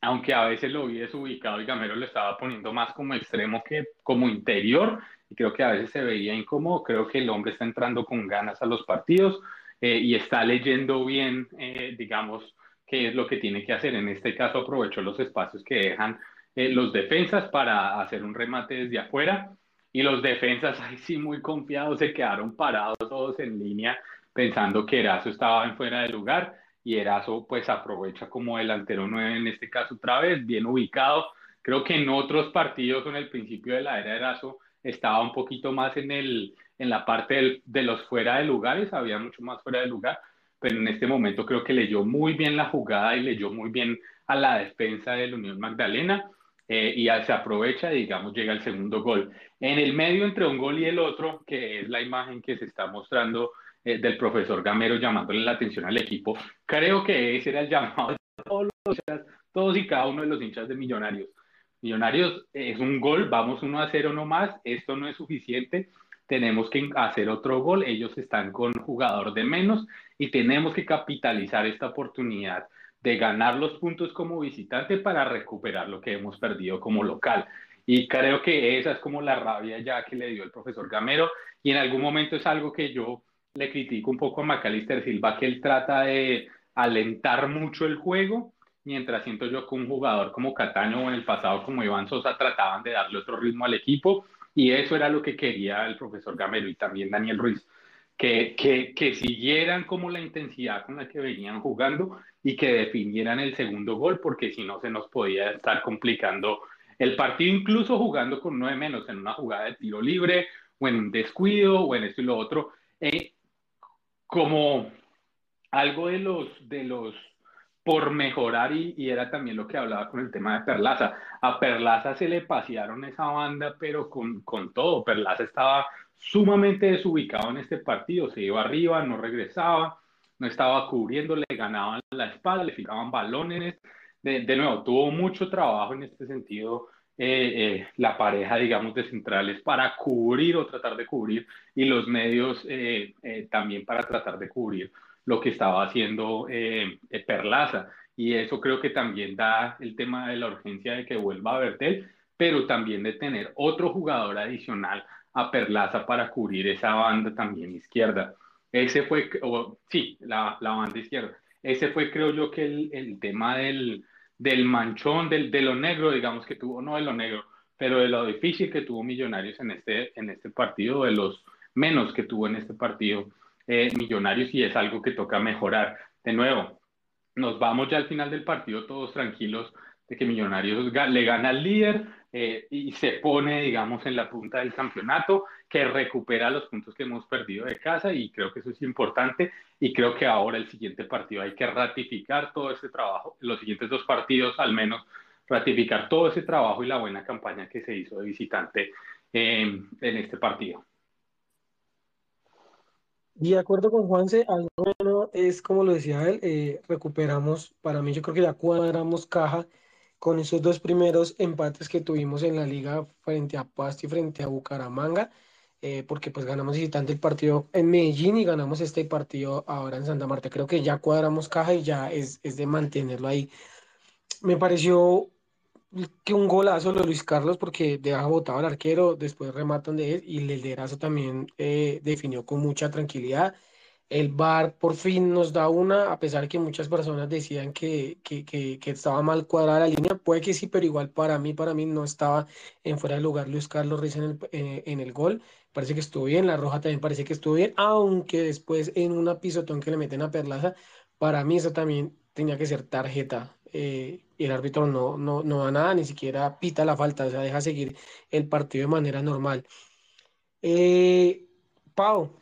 aunque a veces lo vi desubicado y Gamero lo estaba poniendo más como extremo que como interior, y creo que a veces se veía incómodo. Creo que el hombre está entrando con ganas a los partidos eh, y está leyendo bien, eh, digamos, qué es lo que tiene que hacer. En este caso aprovechó los espacios que dejan eh, los defensas para hacer un remate desde afuera y los defensas ahí sí muy confiados se quedaron parados todos en línea pensando que Erazo estaba en fuera de lugar y Erazo pues aprovecha como delantero 9 en este caso otra vez, bien ubicado. Creo que en otros partidos en el principio de la era Erazo estaba un poquito más en, el, en la parte de los fuera de lugares, había mucho más fuera de lugar, pero en este momento creo que leyó muy bien la jugada y leyó muy bien a la defensa del Unión Magdalena eh, y se aprovecha digamos llega el segundo gol. En el medio entre un gol y el otro, que es la imagen que se está mostrando eh, del profesor Gamero llamándole la atención al equipo, creo que ese era el llamado de todos y cada uno de los hinchas de Millonarios Millonarios es un gol, vamos 1 a 0 nomás, esto no es suficiente, tenemos que hacer otro gol, ellos están con jugador de menos y tenemos que capitalizar esta oportunidad de ganar los puntos como visitante para recuperar lo que hemos perdido como local. Y creo que esa es como la rabia ya que le dio el profesor Gamero y en algún momento es algo que yo le critico un poco a Macalister Silva, que él trata de alentar mucho el juego mientras siento yo que un jugador como Cataño o en el pasado como Iván Sosa trataban de darle otro ritmo al equipo y eso era lo que quería el profesor Gamero y también Daniel Ruiz, que, que, que siguieran como la intensidad con la que venían jugando y que definieran el segundo gol porque si no se nos podía estar complicando el partido incluso jugando con nueve menos en una jugada de tiro libre o en un descuido o en esto y lo otro. Eh, como algo de los, de los por mejorar y, era también lo que hablaba con el tema de Perlaza. A Perlaza se le pasearon esa banda, pero con, con todo. Perlaza estaba sumamente desubicado en este partido, se iba arriba, no regresaba, no estaba cubriendo, le ganaban la espalda, le fijaban balones. De, de nuevo, tuvo mucho trabajo en este sentido eh, eh, la pareja, digamos, de centrales para cubrir o tratar de cubrir y los medios eh, también para tratar de cubrir lo que estaba haciendo eh, Perlaza. Y eso creo que también da el tema de la urgencia de que vuelva a Bertel, pero también de tener otro jugador adicional a Perlaza para cubrir esa banda también izquierda. Ese fue, sí, la, la, banda izquierda. Ese fue, creo yo, que el, el tema del, del manchón, del, de lo negro, digamos, que tuvo, no de lo negro, pero de lo difícil que tuvo Millonarios en este, en este partido, de los menos que tuvo en este partido eh, millonarios y es algo que toca mejorar. De nuevo, nos vamos ya al final del partido todos tranquilos de que Millonarios le gana al líder eh, y se pone, digamos, en la punta del campeonato, que recupera los puntos que hemos perdido de casa y creo que eso es importante y creo que ahora el siguiente partido hay que ratificar todo ese trabajo, los siguientes dos partidos al menos, ratificar todo ese trabajo y la buena campaña que se hizo de visitante eh, en este partido. Y de acuerdo con Juanse, algo bueno es como lo decía él, eh, recuperamos, para mí yo creo que ya cuadramos caja con esos dos primeros empates que tuvimos en la liga frente a Pasto y frente a Bucaramanga, eh, porque pues ganamos visitante el partido en Medellín y ganamos este partido ahora en Santa Marta. Creo que ya cuadramos caja y ya es, es de mantenerlo ahí. Me pareció que un golazo de Luis Carlos porque deja botado al arquero, después rematan de él y el liderazo también eh, definió con mucha tranquilidad. El VAR por fin nos da una, a pesar que muchas personas decían que, que, que, estaba mal cuadrada la línea, puede que sí, pero igual para mí, para mí no estaba en fuera de lugar Luis Carlos Ruiz en el, eh, en el gol. Parece que estuvo bien, la roja también parece que estuvo bien, aunque después en una pisotón que le meten a Perlaza, para mí eso también tenía que ser tarjeta. Eh, y el árbitro no, no, no da nada, ni siquiera pita la falta, o sea, deja seguir el partido de manera normal. Eh, Pau,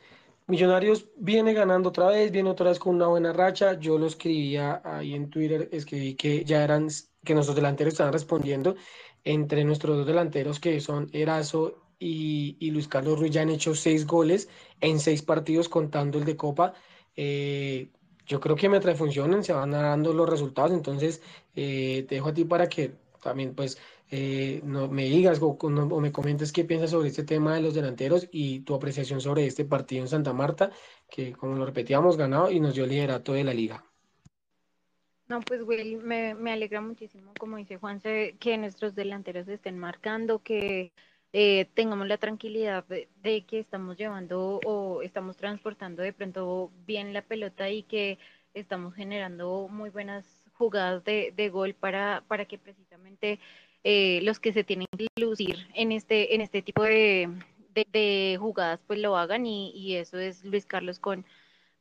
Millonarios viene ganando otra vez, viene otra vez con una buena racha. Yo lo escribía ahí en Twitter, escribí que ya eran, que nuestros delanteros estaban respondiendo. Entre nuestros dos delanteros, que son Erazo y, y Luis Carlos Ruiz, ya han hecho seis goles en seis partidos, contando el de Copa. Eh, yo creo que mientras funcionen, se van dando los resultados. Entonces, eh, te dejo a ti para que también, pues, eh, me digas o, o, me comentes qué piensas sobre este tema de los delanteros y tu apreciación sobre este partido en Santa Marta, que como lo repetíamos, ganado y nos dio liderato de la liga. No, pues Will, me, me alegra muchísimo, como dice Juan, que nuestros delanteros estén marcando, que eh, tengamos la tranquilidad de, que estamos llevando o estamos transportando de pronto bien la pelota y que estamos generando muy buenas jugadas de, de gol para, para que precisamente eh, los que se tienen que lucir en este, en este tipo de, de, jugadas pues lo hagan y, y, eso es Luis Carlos con,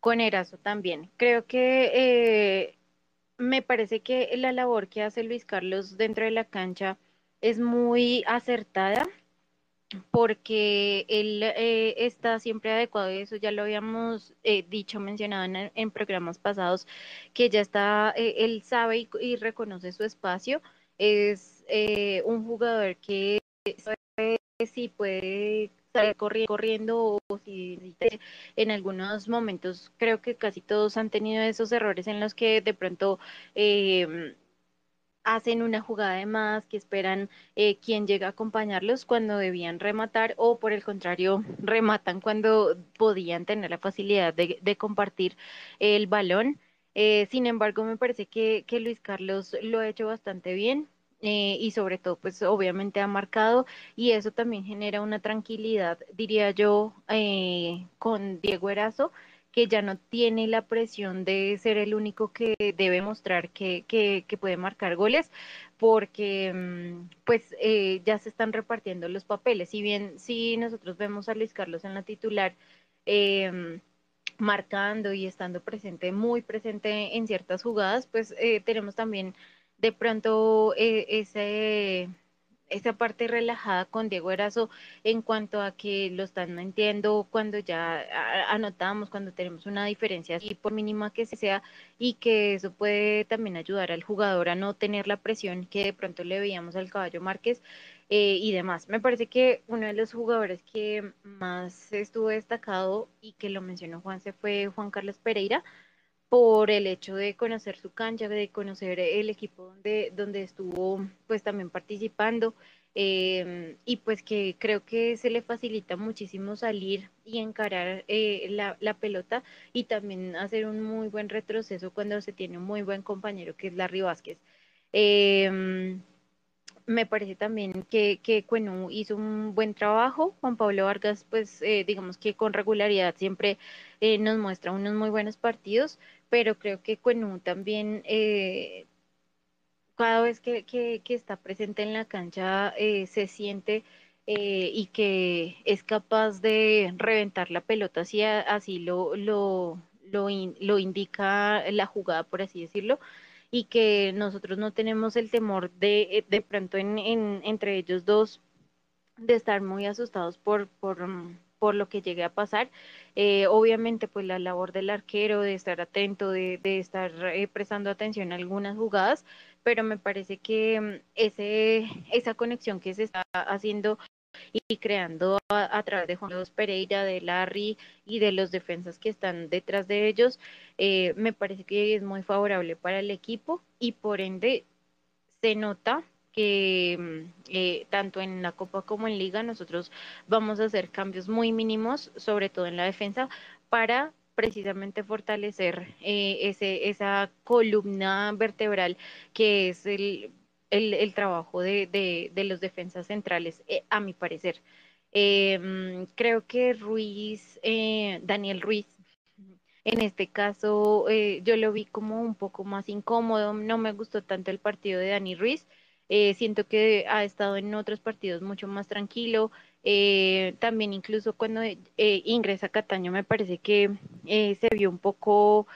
con Erazo también. Creo que eh, me parece que la labor que hace Luis Carlos dentro de la cancha es muy acertada porque él eh, está siempre adecuado, y eso ya lo habíamos eh, dicho, mencionado en, programas pasados, que ya está, eh, él sabe y, reconoce su espacio, es eh, un jugador que sabe si puede salir corriendo o si en algunos momentos. Creo que casi todos han tenido esos errores en los que de pronto eh, hacen una jugada de más, que esperan eh, quien llega a acompañarlos cuando debían rematar o por el contrario rematan cuando podían tener la facilidad de, compartir el balón. Eh, sin embargo, me parece que, Luis Carlos lo ha hecho bastante bien eh, y sobre todo, pues obviamente ha marcado y eso también genera una tranquilidad, diría yo, con Diego Erazo que ya no tiene la presión de ser el único que debe mostrar que, que, puede marcar goles, porque mm, pues eh, ya se están repartiendo los papeles. Si bien si nosotros vemos a Luis Carlos en la titular, eh, marcando y estando presente, muy presente en ciertas jugadas, pues eh, tenemos también de pronto eh, ese esa parte relajada con Diego Erazo en cuanto a que lo están mintiendo cuando ya anotamos, cuando tenemos una diferencia así por mínima que sea y que eso puede también ayudar al jugador a no tener la presión que de pronto le veíamos al caballo Márquez eh, y demás. Me parece que uno de los jugadores que más estuvo destacado y que lo mencionó Juan se fue Juan Carlos Pereira por el hecho de conocer su cancha, de conocer el equipo donde, donde estuvo pues también participando eh, y pues que creo que se le facilita muchísimo salir y encarar eh, la, la, pelota y también hacer un muy buen retroceso cuando se tiene un muy buen compañero que es Larry Vázquez. Eh, me parece también que, que Cuenú hizo un buen trabajo. Juan Pablo Vargas, pues eh, digamos que con regularidad siempre nos muestra unos muy buenos partidos, pero creo que Cuenú también, eh, cada vez que, que, está presente en la cancha, se siente y que es capaz de reventar la pelota, así, así lo, lo, lo, lo indica la jugada, por así decirlo y que nosotros no tenemos el temor de eh, de pronto en, en, entre ellos dos de estar muy asustados por, por, mm, por lo que llegue a pasar. Eh, obviamente, pues la labor del arquero, de estar atento, de, de estar eh, prestando atención a algunas jugadas, pero me parece que mm, ese, esa conexión que se está haciendo y creando a, a, través de Juan Carlos Pereira, de Larry y de los defensas que están detrás de ellos, eh, me parece que es muy favorable para el equipo y por ende se nota que mm, eh, tanto en la Copa como en Liga nosotros vamos a hacer cambios muy mínimos, sobre todo en la defensa, para precisamente fortalecer eh, ese, esa columna vertebral que es el el, trabajo de, de, de, los defensas centrales, eh, a mi parecer. Eh, creo que Ruiz, eh, Daniel Ruiz, en este caso eh, yo lo vi como un poco más incómodo, no me gustó tanto el partido de Dani Ruiz, eh, siento que ha estado en otros partidos mucho más tranquilo, eh, también incluso cuando ingresa Cataño me parece que se vio un poco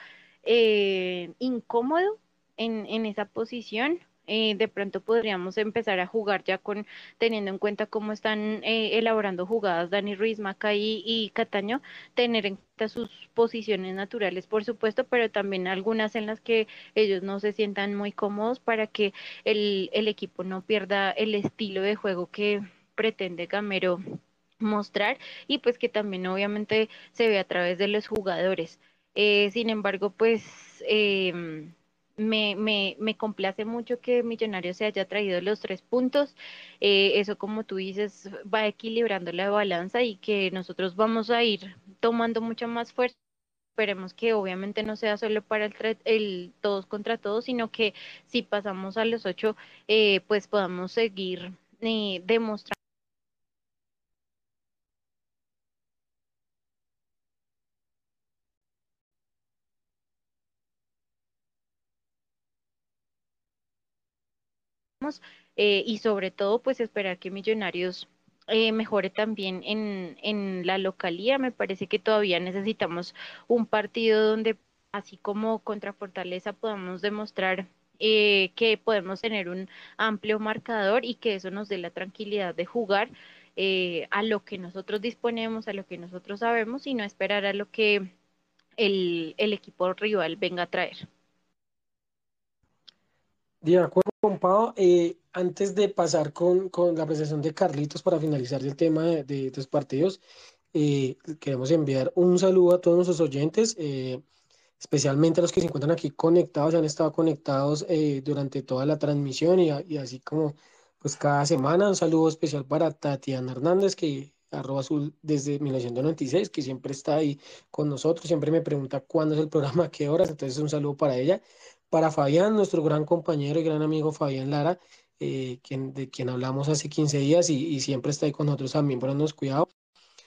incómodo en, en esa posición, eh, de pronto podríamos empezar a jugar ya con teniendo en cuenta cómo están eh, elaborando jugadas Dani Ruiz, Macaí y Cataño, tener en cuenta sus posiciones naturales, por supuesto, pero también algunas en las que ellos no se sientan muy cómodos para que el, el equipo no pierda el estilo de juego que pretende Gamero mostrar y pues que también obviamente se ve a través de los jugadores. Eh, sin embargo, pues eh, me, me, me, complace mucho que Millonarios se haya traído los tres puntos. Eh, eso, como tú dices, va equilibrando la balanza y que nosotros vamos a ir tomando mucha más fuerza. Esperemos que obviamente no sea solo para el, el todos contra todos, sino que si pasamos a los ocho, eh, pues podamos seguir eh, demostrando eh, y sobre todo pues esperar que Millonarios eh, mejore también en, en la localía. Me parece que todavía necesitamos un partido donde así como contra Fortaleza podamos demostrar eh, que podemos tener un amplio marcador y que eso nos dé la tranquilidad de jugar eh, a lo que nosotros disponemos, a lo que nosotros sabemos y no esperar a lo que el, el equipo rival venga a traer. De acuerdo con eh, antes de pasar con, con, la presentación de Carlitos para finalizar el tema de, de estos partidos, eh, queremos enviar un saludo a todos nuestros oyentes, eh, especialmente a los que se encuentran aquí conectados, han estado conectados eh, durante toda la transmisión y, y, así como pues cada semana. Un saludo especial para Tatiana Hernández, que arroba azul desde 1996, que siempre está ahí con nosotros, siempre me pregunta cuándo es el programa, qué horas, entonces un saludo para ella para Fabián, nuestro gran compañero y gran amigo Fabián Lara, eh, quien, de quien hablamos hace 15 días y, siempre está ahí con nosotros también, ponernos cuidado.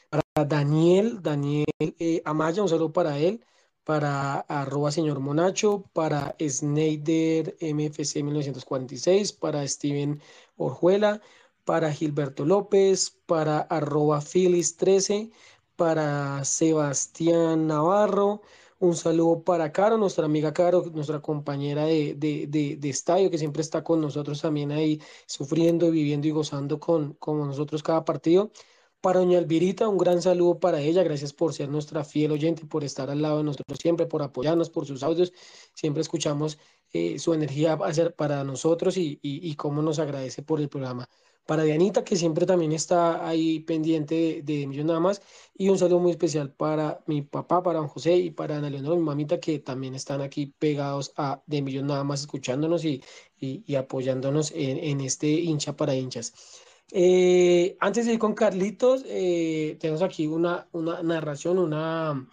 Para Daniel, Daniel eh, Amaya, un saludo para él, para arroba señor Monacho, para Snyder MFC 1946, para Steven Orjuela, para Gilberto López, para arroba Phyllis 13, para Sebastián Navarro, un saludo para Caro, nuestra amiga Caro, nuestra compañera de, de, de, de, estadio, que siempre está con nosotros también ahí, sufriendo, viviendo y gozando con, con nosotros cada partido. Para doña Elvirita, un gran saludo para ella. Gracias por ser nuestra fiel oyente, por estar al lado de nosotros siempre, por apoyarnos, por sus audios. Siempre escuchamos eh, su energía para nosotros y, y, y cómo nos agradece por el programa para Dianita, que siempre también está ahí pendiente de, de Millón Nada más, y un saludo muy especial para mi papá, para don José y para Ana Leonora, mi mamita, que también están aquí pegados a De Millón Nada más, escuchándonos y, y, y apoyándonos en, este hincha para hinchas. Eh, antes de ir con Carlitos, eh, tenemos aquí una, una narración, una,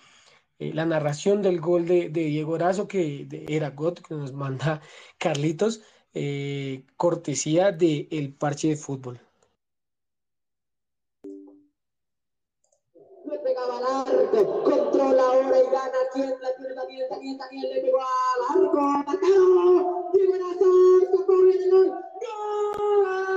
eh, la narración del gol de, Diego Erazo, que de, era God, que nos manda Carlitos eh, cortesía de El Parche de Fútbol. Le pegaba al arco, controla ahora y gana. ¿Quién la tiene? Daniel, Daniel, Daniel le pegó al arco, bien el gol. ¡Gol!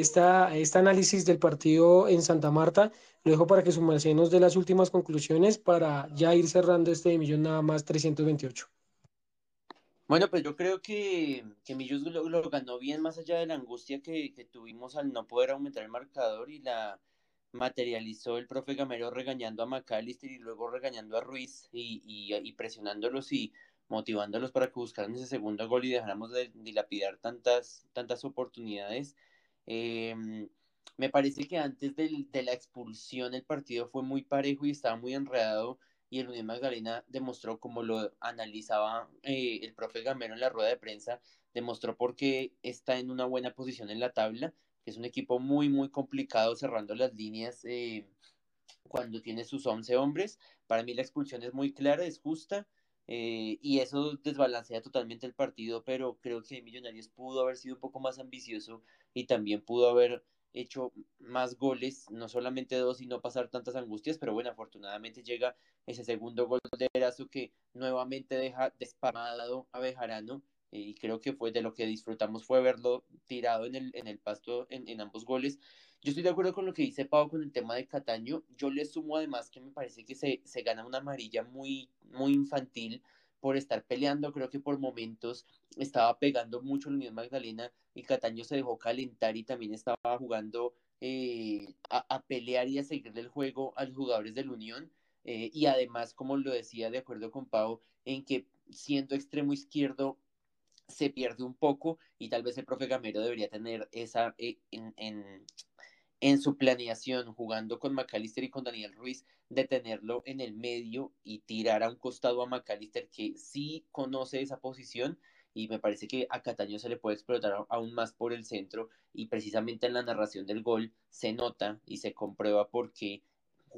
esta, este análisis del partido en Santa Marta, lo dejo para que su merced nos dé las últimas conclusiones para ya ir cerrando este millón nada más 328. Bueno, pues yo creo que, que Millos lo, lo, ganó bien más allá de la angustia que, que tuvimos al no poder aumentar el marcador y la materializó el profe Gamero regañando a McAllister y luego regañando a Ruiz y, y, presionándolos y motivándolos para que buscaran ese segundo gol y dejáramos de dilapidar tantas, tantas oportunidades. Em, me parece que antes de la expulsión el partido fue muy parejo y estaba muy enredado y el Unión Magdalena demostró como lo analizaba eh, el profe Gamero en la rueda de prensa, demostró por qué está en una buena posición en la tabla es un equipo muy, muy complicado cerrando las líneas eh, cuando tiene sus 11 hombres. Para mí la expulsión es muy clara, es justa. Eh, y eso desbalancea totalmente el partido, pero creo que Millonarios pudo haber sido un poco más ambicioso y también pudo haber hecho más goles, no solamente dos y no pasar tantas angustias, pero bueno, afortunadamente llega ese segundo gol de Erazo que nuevamente deja desparmado a Bejarano y creo que fue de lo que disfrutamos fue verlo tirado en el, en el pasto en, en, ambos goles. Yo estoy de acuerdo con lo que dice Pau con el tema de Cataño. Yo le sumo además que me parece que se, se gana una amarilla muy, muy infantil por estar peleando. Creo que por momentos estaba pegando mucho la Unión Magdalena y Cataño se dejó calentar y también estaba jugando eh, a, pelear y a seguirle el juego a los jugadores de la Unión. Eh, y además, como lo decía de acuerdo con Pau, en que siendo extremo izquierdo se pierde un poco y tal vez el profe Gamero debería tener esa eh, en, en, su planeación jugando con McAllister y con Daniel Ruiz, de tenerlo en el medio y tirar a un costado a McAllister que sí conoce esa posición y me parece que a Cataño se le puede explotar aún más por el centro y precisamente en la narración del gol se nota y se comprueba porque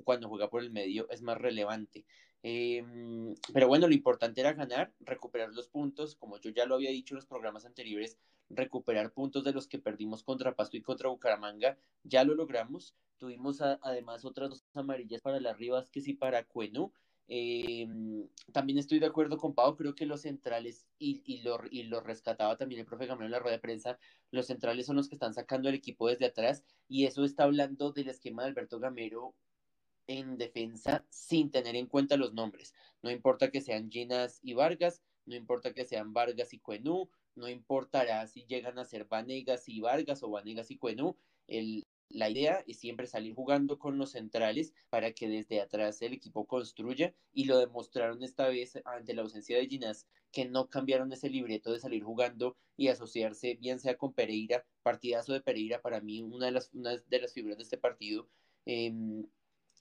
cuando juega por el medio es más relevante. Em, pero bueno, lo importante era ganar, recuperar los puntos, como yo ya lo había dicho en los programas anteriores, recuperar puntos de los que perdimos contra Pasto y contra Bucaramanga, ya lo logramos. Tuvimos además otras dos amarillas para las Rivas y para Cuenú. Em, también estoy de acuerdo con Pau, creo que los centrales, y, y, lo, y rescataba también el profe Gamero en la rueda de prensa, los centrales son los que están sacando el equipo desde atrás, y eso está hablando del esquema de Alberto Gamero en defensa sin tener en cuenta los nombres. No importa que sean Ginas y Vargas, no importa que sean Vargas y Cuenú, no importará si llegan a ser Vanegas y Vargas o Vanegas y Cuenú. El, la idea es siempre salir jugando con los centrales para que desde atrás el equipo construya y lo demostraron esta vez ante la ausencia de Ginas que no cambiaron ese libreto de salir jugando y asociarse bien sea con Pereira, partidazo de Pereira para mí una de las, una de las figuras de este partido. Eh,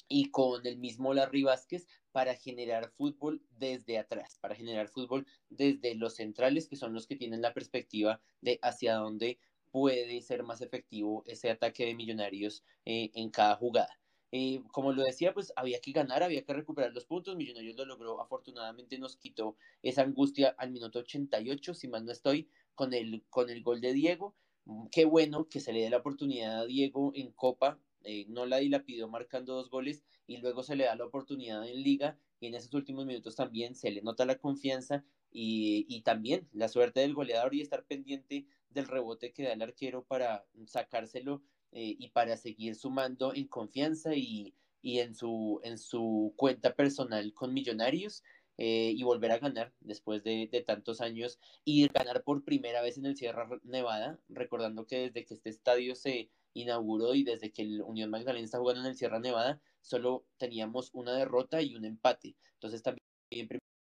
y con el mismo Larry Vázquez para generar fútbol desde atrás, para generar fútbol desde los centrales, que son los que tienen la perspectiva de hacia dónde puede ser más efectivo ese ataque de millonarios eh, en cada jugada. Eh, como lo decía, pues había que ganar, había que recuperar los puntos. Millonarios lo logró, afortunadamente nos quitó esa angustia al minuto 88, si mal no estoy, con el, con el gol de Diego. Qué bueno que se le dé la oportunidad a Diego en Copa eh, no la dilapidó marcando dos goles y luego se le da la oportunidad en liga y en esos últimos minutos también se le nota la confianza y, también la suerte del goleador y estar pendiente del rebote que da el arquero para sacárselo eh, y para seguir sumando en confianza y, en, su, en su cuenta personal con Millonarios. Eh, y volver a ganar después de, de, tantos años y ganar por primera vez en el Sierra Nevada, recordando que desde que este estadio se, inauguró y desde que el Unión Magdalena está jugando en el Sierra Nevada, solo teníamos una derrota y un empate. Entonces también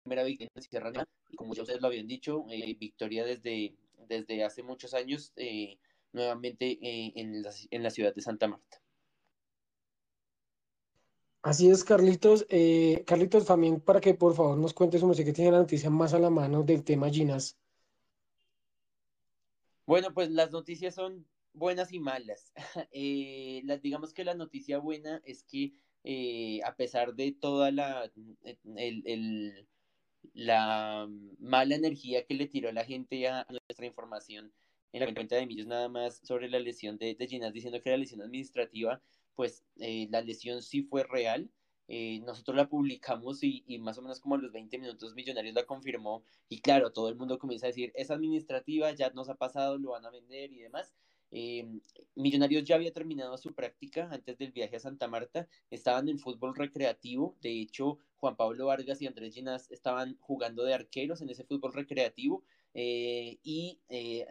primera victoria en el Sierra Nevada, y como ya ustedes lo habían dicho, eh, victoria desde, desde hace muchos años, eh, nuevamente eh, en, la, en la ciudad de Santa Marta. Así es, Carlitos. Carlitos, también para que por favor nos cuentes, como sé que tiene la noticia más a la mano del tema Ginas. Bueno, pues las noticias son buenas y malas. Eh, las, digamos que la noticia buena es que eh, a pesar de toda la, el, la mala energía que le tiró la gente a, nuestra información en la cuenta de Millos nada más sobre la lesión de, de Ginas diciendo que era lesión administrativa, pues eh, la lesión sí fue real. nosotros la publicamos y, y, más o menos como a los 20 minutos Millonarios la confirmó y claro, todo el mundo comienza a decir, es administrativa, ya nos ha pasado, lo van a vender y demás. Eh, Millonarios ya había terminado su práctica antes del viaje a Santa Marta, estaban en fútbol recreativo, de hecho Juan Pablo Vargas y Andrés Ginás estaban jugando de arqueros en ese fútbol recreativo eh, y eh,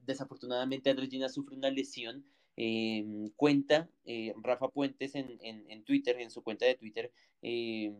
desafortunadamente Andrés Ginás sufre una lesión em, cuenta, eh, Rafa Puentes en, en, Twitter, en su cuenta de Twitter, em,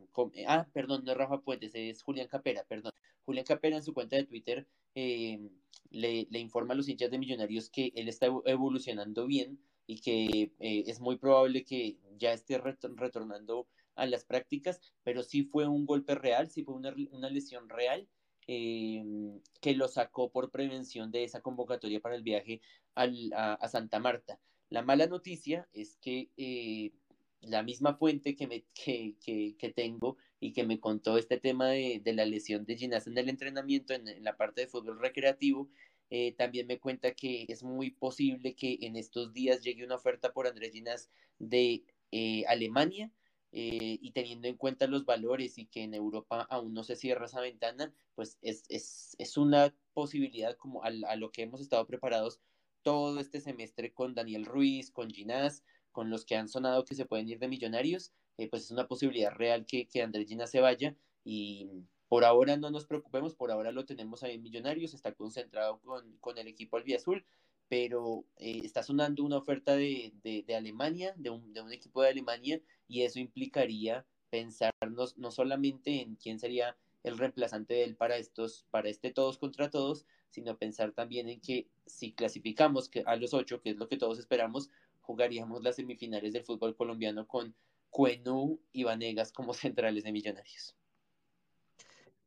ah, perdón, no es Rafa Puentes, es Julián Capera, perdón. Julián Capera en su cuenta de Twitter em, le, informa a los hinchas de Millonarios que él está evolucionando bien y que eh, es muy probable que ya esté retornando a las prácticas, pero sí fue un golpe real, sí fue una, lesión real Em, que lo sacó por prevención de esa convocatoria para el viaje a, Santa Marta. La mala noticia es que eh, la misma fuente que, me, que, tengo y que me contó este tema de, la lesión de Ginás en el entrenamiento, en, la parte de fútbol recreativo, eh, también me cuenta que es muy posible que en estos días llegue una oferta por Andrés Ginás de eh, Alemania eh, y teniendo en cuenta los valores y que en Europa aún no se cierra esa ventana, pues es, es, es una posibilidad como a, a, lo que hemos estado preparados todo este semestre con Daniel Ruiz, con Ginás, con los que han sonado que se pueden ir de millonarios, eh, pues es una posibilidad real que, que Andrés Ginás se vaya y por ahora no nos preocupemos, por ahora lo tenemos ahí en Millonarios, está concentrado con, con el equipo albiazul, pero eh, está sonando una oferta de, de, Alemania, de un, de un, equipo de Alemania, y eso implicaría pensarnos no solamente en quién sería el reemplazante de él para estos, para este todos contra todos, sino pensar también en que si clasificamos a los ocho, que es lo que todos esperamos, jugaríamos las semifinales del fútbol colombiano con Cuenú y Vanegas como centrales de Millonarios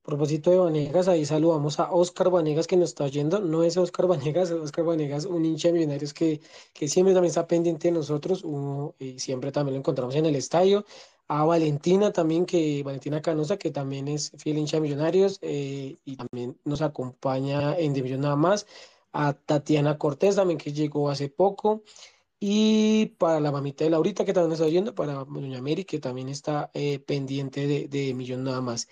propósito de Vanegas, ahí saludamos a Oscar Vanegas que nos está oyendo. No es Oscar Vanegas, es Oscar Vanegas, un hincha de millonarios que, que siempre también está pendiente de nosotros y siempre también lo encontramos en el estadio. A Valentina también, que Valentina Canosa, que también es fiel hincha de millonarios eh, y también nos acompaña en División Nada más. A Tatiana Cortés también, que llegó hace poco. Y para la mamita de Laurita, que también está oyendo, para Doña Mary, que también está eh, pendiente de, de Millón Nada más.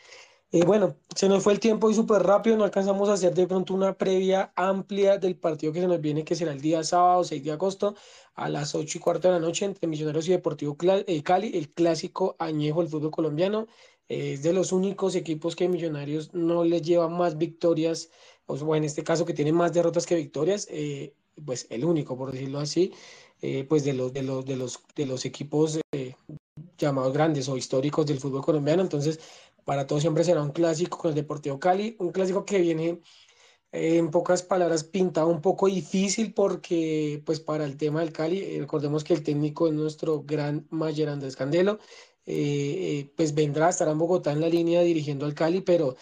Eh, bueno, se nos fue el tiempo y súper rápido, no alcanzamos a hacer de pronto una previa amplia del partido que se nos viene, que será el día sábado 6 de agosto a las 8 y cuarto de la noche entre Millonarios y Deportivo eh, Cali, el clásico añejo del fútbol colombiano. Eh, es de los únicos equipos que Millonarios no les lleva más victorias, o en este caso que tiene más derrotas que victorias, pues el único, por decirlo así, pues de los, de los, de los, de los equipos llamados grandes o históricos del fútbol colombiano. Entonces, para todos siempre será un clásico con el Deportivo Cali, un clásico que viene eh, en pocas palabras pintado un poco difícil porque pues para el tema del Cali, eh, recordemos que el técnico es nuestro gran Mayer Andrés Candelo, eh, pues vendrá, estará en Bogotá en la línea dirigiendo al Cali, pero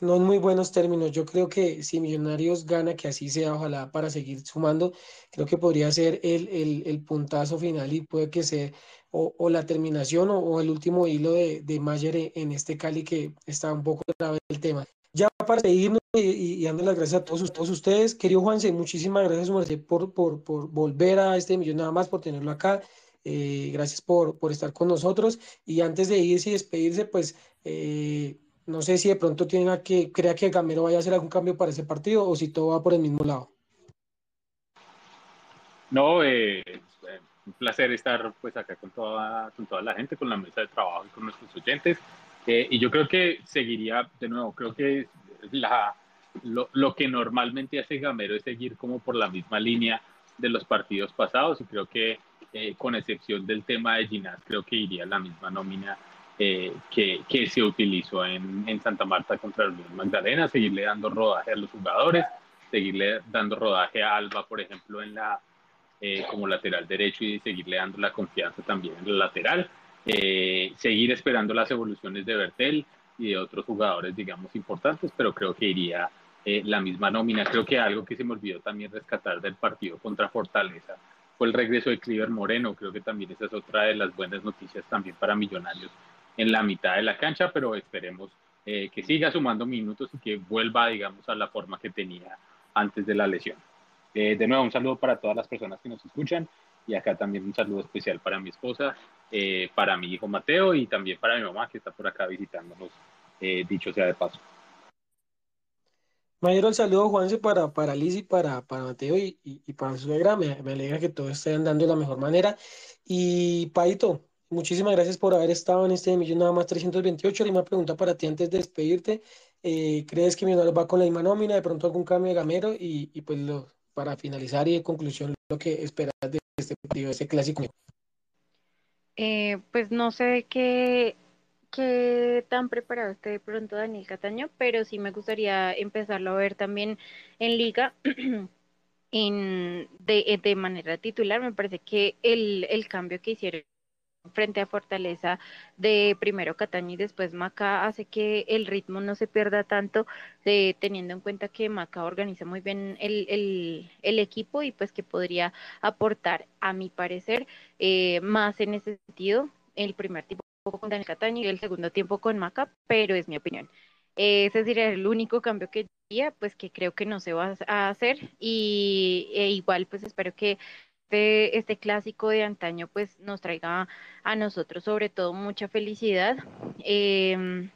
no en muy buenos términos. Yo creo que si Millonarios gana, que así sea, ojalá para seguir sumando, creo que podría ser el, el, el puntazo final y puede que sea o, la terminación o, el último hilo de, de Mayer en este Cali que está un poco grave el tema. Ya para seguirnos y, dando las gracias a todos, todos ustedes, querido Juanse, muchísimas gracias por, por, por volver a este millón nada más, por tenerlo acá. Eh, gracias por, por estar con nosotros. Y antes de irse y despedirse, pues eh, no sé si de pronto tiene que, crea que Gamero vaya a hacer algún cambio para ese partido o si todo va por el mismo lado. No, eh, un placer estar pues acá con toda, con toda la gente, con la mesa de trabajo y con nuestros oyentes. Eh, y yo creo que seguiría, de nuevo, creo que la, lo, lo, que normalmente hace Gamero es seguir como por la misma línea de los partidos pasados y creo que eh, con excepción del tema de Ginás, creo que iría la misma nómina eh, que, que, se utilizó en, en, Santa Marta contra el Magdalena, seguirle dando rodaje a los jugadores, seguirle dando rodaje a Alba, por ejemplo, en la, eh, como lateral derecho y seguirle dando la confianza también en el lateral. Eh, seguir esperando las evoluciones de Bertel y de otros jugadores, digamos, importantes, pero creo que iría eh, la misma nómina. Creo que algo que se me olvidó también rescatar del partido contra Fortaleza fue el regreso de Cliver Moreno. Creo que también esa es otra de las buenas noticias también para Millonarios en la mitad de la cancha, pero esperemos que siga sumando minutos y que vuelva, digamos, a la forma que tenía antes de la lesión. Eh, de nuevo, un saludo para todas las personas que nos escuchan y acá también un saludo especial para mi esposa, eh, para mi hijo Mateo y también para mi mamá que está por acá visitándonos, eh, dicho sea de paso. Mayor el saludo, Juanse, para, para Liz y para, para Mateo y, y, para su suegra. Me, me, alegra que todo esté andando de la mejor manera. Y Paito, muchísimas gracias por haber estado en este millón nada más 328. La misma pregunta para ti antes de despedirte. ¿Crees que mi va con la misma nómina? De pronto algún cambio de gamero y, y pues para finalizar y de conclusión lo que esperas de este partido, de este clásico. Eh, pues no sé qué, qué tan preparado esté de pronto Daniel Cataño, pero sí me gustaría empezarlo a ver también en liga. En, de, de manera titular, me parece que el, el cambio que hicieron frente a Fortaleza de primero Cataño y después Maca hace que el ritmo no se pierda tanto, de, teniendo en cuenta que Maca organiza muy bien el, el, el, equipo y pues que podría aportar, a mi parecer, eh, más en ese sentido, el primer tiempo con Daniel Cataño y el segundo tiempo con Maca, pero es mi opinión. ese sería el único cambio que diría, pues que creo que no se va a hacer y e igual pues espero que este, este clásico de antaño pues nos traiga a nosotros sobre todo mucha felicidad eh,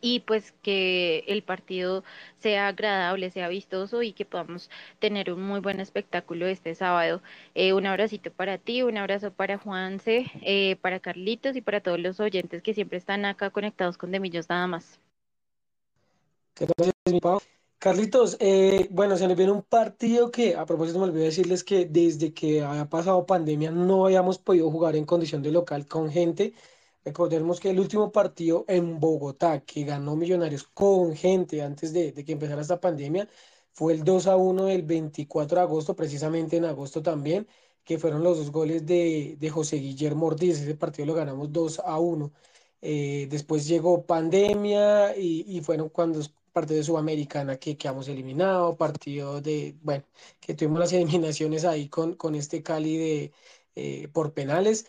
y pues que el partido sea agradable, sea vistoso y que podamos tener un muy buen espectáculo este sábado. Eh, un abracito para ti, un abrazo para Juanse, eh, para Carlitos y para todos los oyentes que siempre están acá conectados con Demillos nada más. Mi. Carlitos, eh, bueno, se nos viene un partido que, a propósito, me olvidé decirles que desde que haya pasado pandemia no habíamos podido jugar en condición de local con gente. Recordemos que el último partido en Bogotá que ganó Millonarios con gente antes de, de que empezara esta pandemia fue el 2 a 1 del 24 de agosto, precisamente en agosto también, que fueron los dos goles de, de José Guillermo Ortiz. Ese partido lo ganamos 2 a 1. Eh, después llegó pandemia y, y fueron cuando partido de Sudamericana que quedamos eliminados, partido de, bueno, que tuvimos las eliminaciones ahí con, con este Cali de, eh, por penales.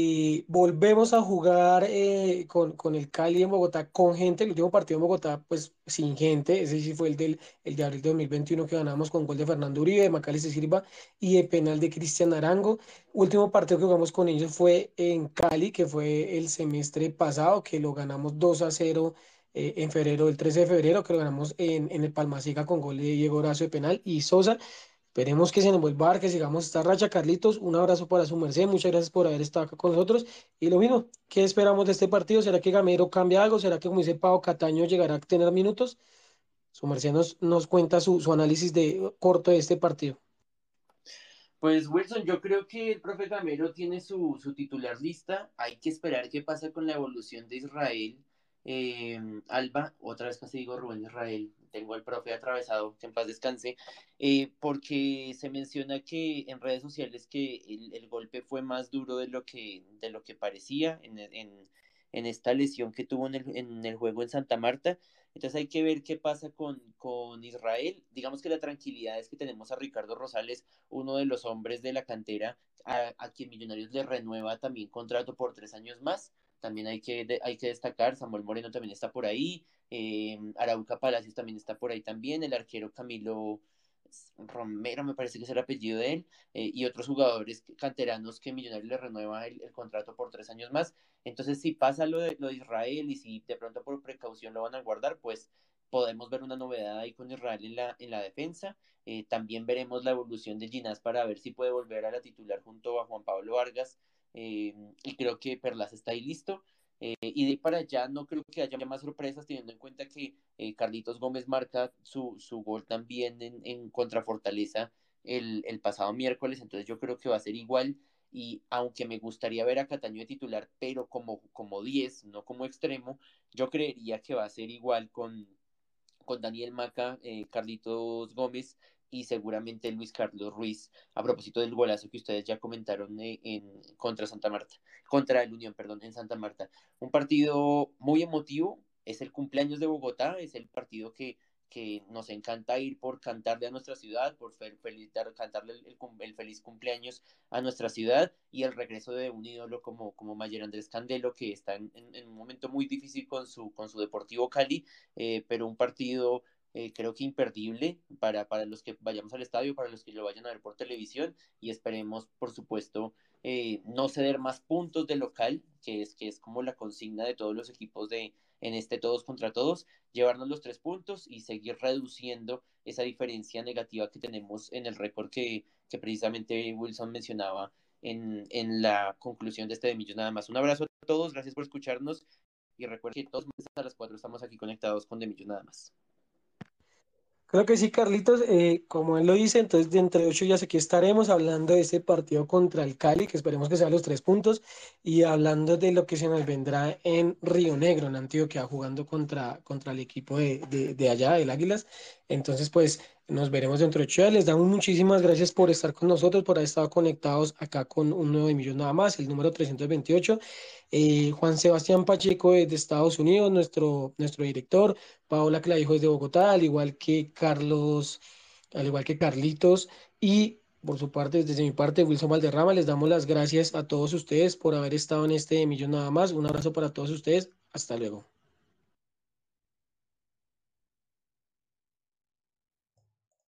Y volvemos a jugar eh, con, con, el Cali en Bogotá con gente. El último partido en Bogotá, pues sin gente. Ese sí fue el, del, el de abril de 2021 que ganamos con gol de Fernando Uribe, de Macalister Silva y de penal de Cristian Arango. Último partido que jugamos con ellos fue en Cali, que fue el semestre pasado, que lo ganamos 2 a 0 eh, en febrero, el 13 de febrero, que lo ganamos en, en el Palmasica con gol de Diego Horacio de penal y Sosa. Esperemos que se nos vuelva a dar, que sigamos esta racha. Carlitos, un abrazo para su merced. Muchas gracias por haber estado acá con nosotros. Y lo mismo, ¿qué esperamos de este partido? ¿Será que Gamero cambia algo? ¿Será que, como dice Pau, Cataño llegará a tener minutos? Su merced nos, nos cuenta su, su análisis de corto de este partido. Pues Wilson, yo creo que el profe Gamero tiene su, su titular lista. Hay que esperar qué pasa con la evolución de Israel eh, Alba, otra vez casi digo Rubén Israel, tengo al profe atravesado, que en paz descanse, eh, porque se menciona que en redes sociales que el, el, golpe fue más duro de lo que, de lo que parecía en, en, en esta lesión que tuvo en el, en el, juego en Santa Marta. Entonces hay que ver qué pasa con, con Israel. Digamos que la tranquilidad es que tenemos a Ricardo Rosales, uno de los hombres de la cantera, a, a quien Millonarios le renueva también contrato por tres años más también hay que, hay que destacar, Samuel Moreno también está por ahí, eh, Arauca Palacios también está por ahí también, el arquero Camilo Romero me parece que es el apellido de él, eh, y otros jugadores canteranos que Millonarios le renueva el, el, contrato por tres años más. Entonces, si pasa lo de, lo de Israel y si de pronto por precaución lo van a guardar, pues podemos ver una novedad ahí con Israel en la, en la defensa. Eh, también veremos la evolución de Ginás para ver si puede volver a la titular junto a Juan Pablo Vargas eh, y creo que Perlas está ahí listo. Eh, y de para allá no creo que haya más sorpresas teniendo en cuenta que eh, Carlitos Gómez marca su, su gol también en, en contra Fortaleza el, el, pasado miércoles, entonces yo creo que va a ser igual y aunque me gustaría ver a Cataño de titular, pero como, como 10, no como extremo, yo creería que va a ser igual con, con Daniel Maca, eh, Carlitos Gómez y seguramente Luis Carlos Ruiz, a propósito del golazo que ustedes ya comentaron en, en, contra Santa Marta, contra el Unión, perdón, en Santa Marta. Un partido muy emotivo, es el cumpleaños de Bogotá, es el partido que, que nos encanta ir por cantarle a nuestra ciudad, por felicitar, cantarle el, el, el, feliz cumpleaños a nuestra ciudad y el regreso de un ídolo como, como Mayer Andrés Candelo, que está en, un momento muy difícil con su, con su Deportivo Cali, eh, pero un partido eh, creo que imperdible para, para los que vayamos al estadio, para los que lo vayan a ver por televisión y esperemos, por supuesto, eh, no ceder más puntos de local, que es, que es como la consigna de todos los equipos de en este todos contra todos, llevarnos los tres puntos y seguir reduciendo esa diferencia negativa que tenemos en el récord que, que precisamente Wilson mencionaba en, en la conclusión de este de Millos nada más. Un abrazo a todos, gracias por escucharnos y recuerden que todos a las cuatro estamos aquí conectados con De Millos nada más. Creo que sí, Carlitos, eh, como él lo dice, entonces de entre ocho días aquí estaremos hablando de ese partido contra el Cali, que esperemos que sea los tres puntos, y hablando de lo que se nos vendrá en Río Negro, en Antioquia, jugando contra, contra el equipo de, de, de allá, del Águilas. Entonces, pues nos veremos dentro de días. Les damos muchísimas gracias por estar con nosotros, por haber estado conectados acá con un nuevo millón nada más, el número 328. Eh, Juan Sebastián Pacheco de, de Estados Unidos, nuestro, nuestro director. Paola Clavijo es de Bogotá, al igual que Carlos, al igual que Carlitos y por su parte, desde mi parte, Wilson Valderrama, les damos las gracias a todos ustedes por haber estado en este millón nada más. Un abrazo para todos ustedes. Hasta luego.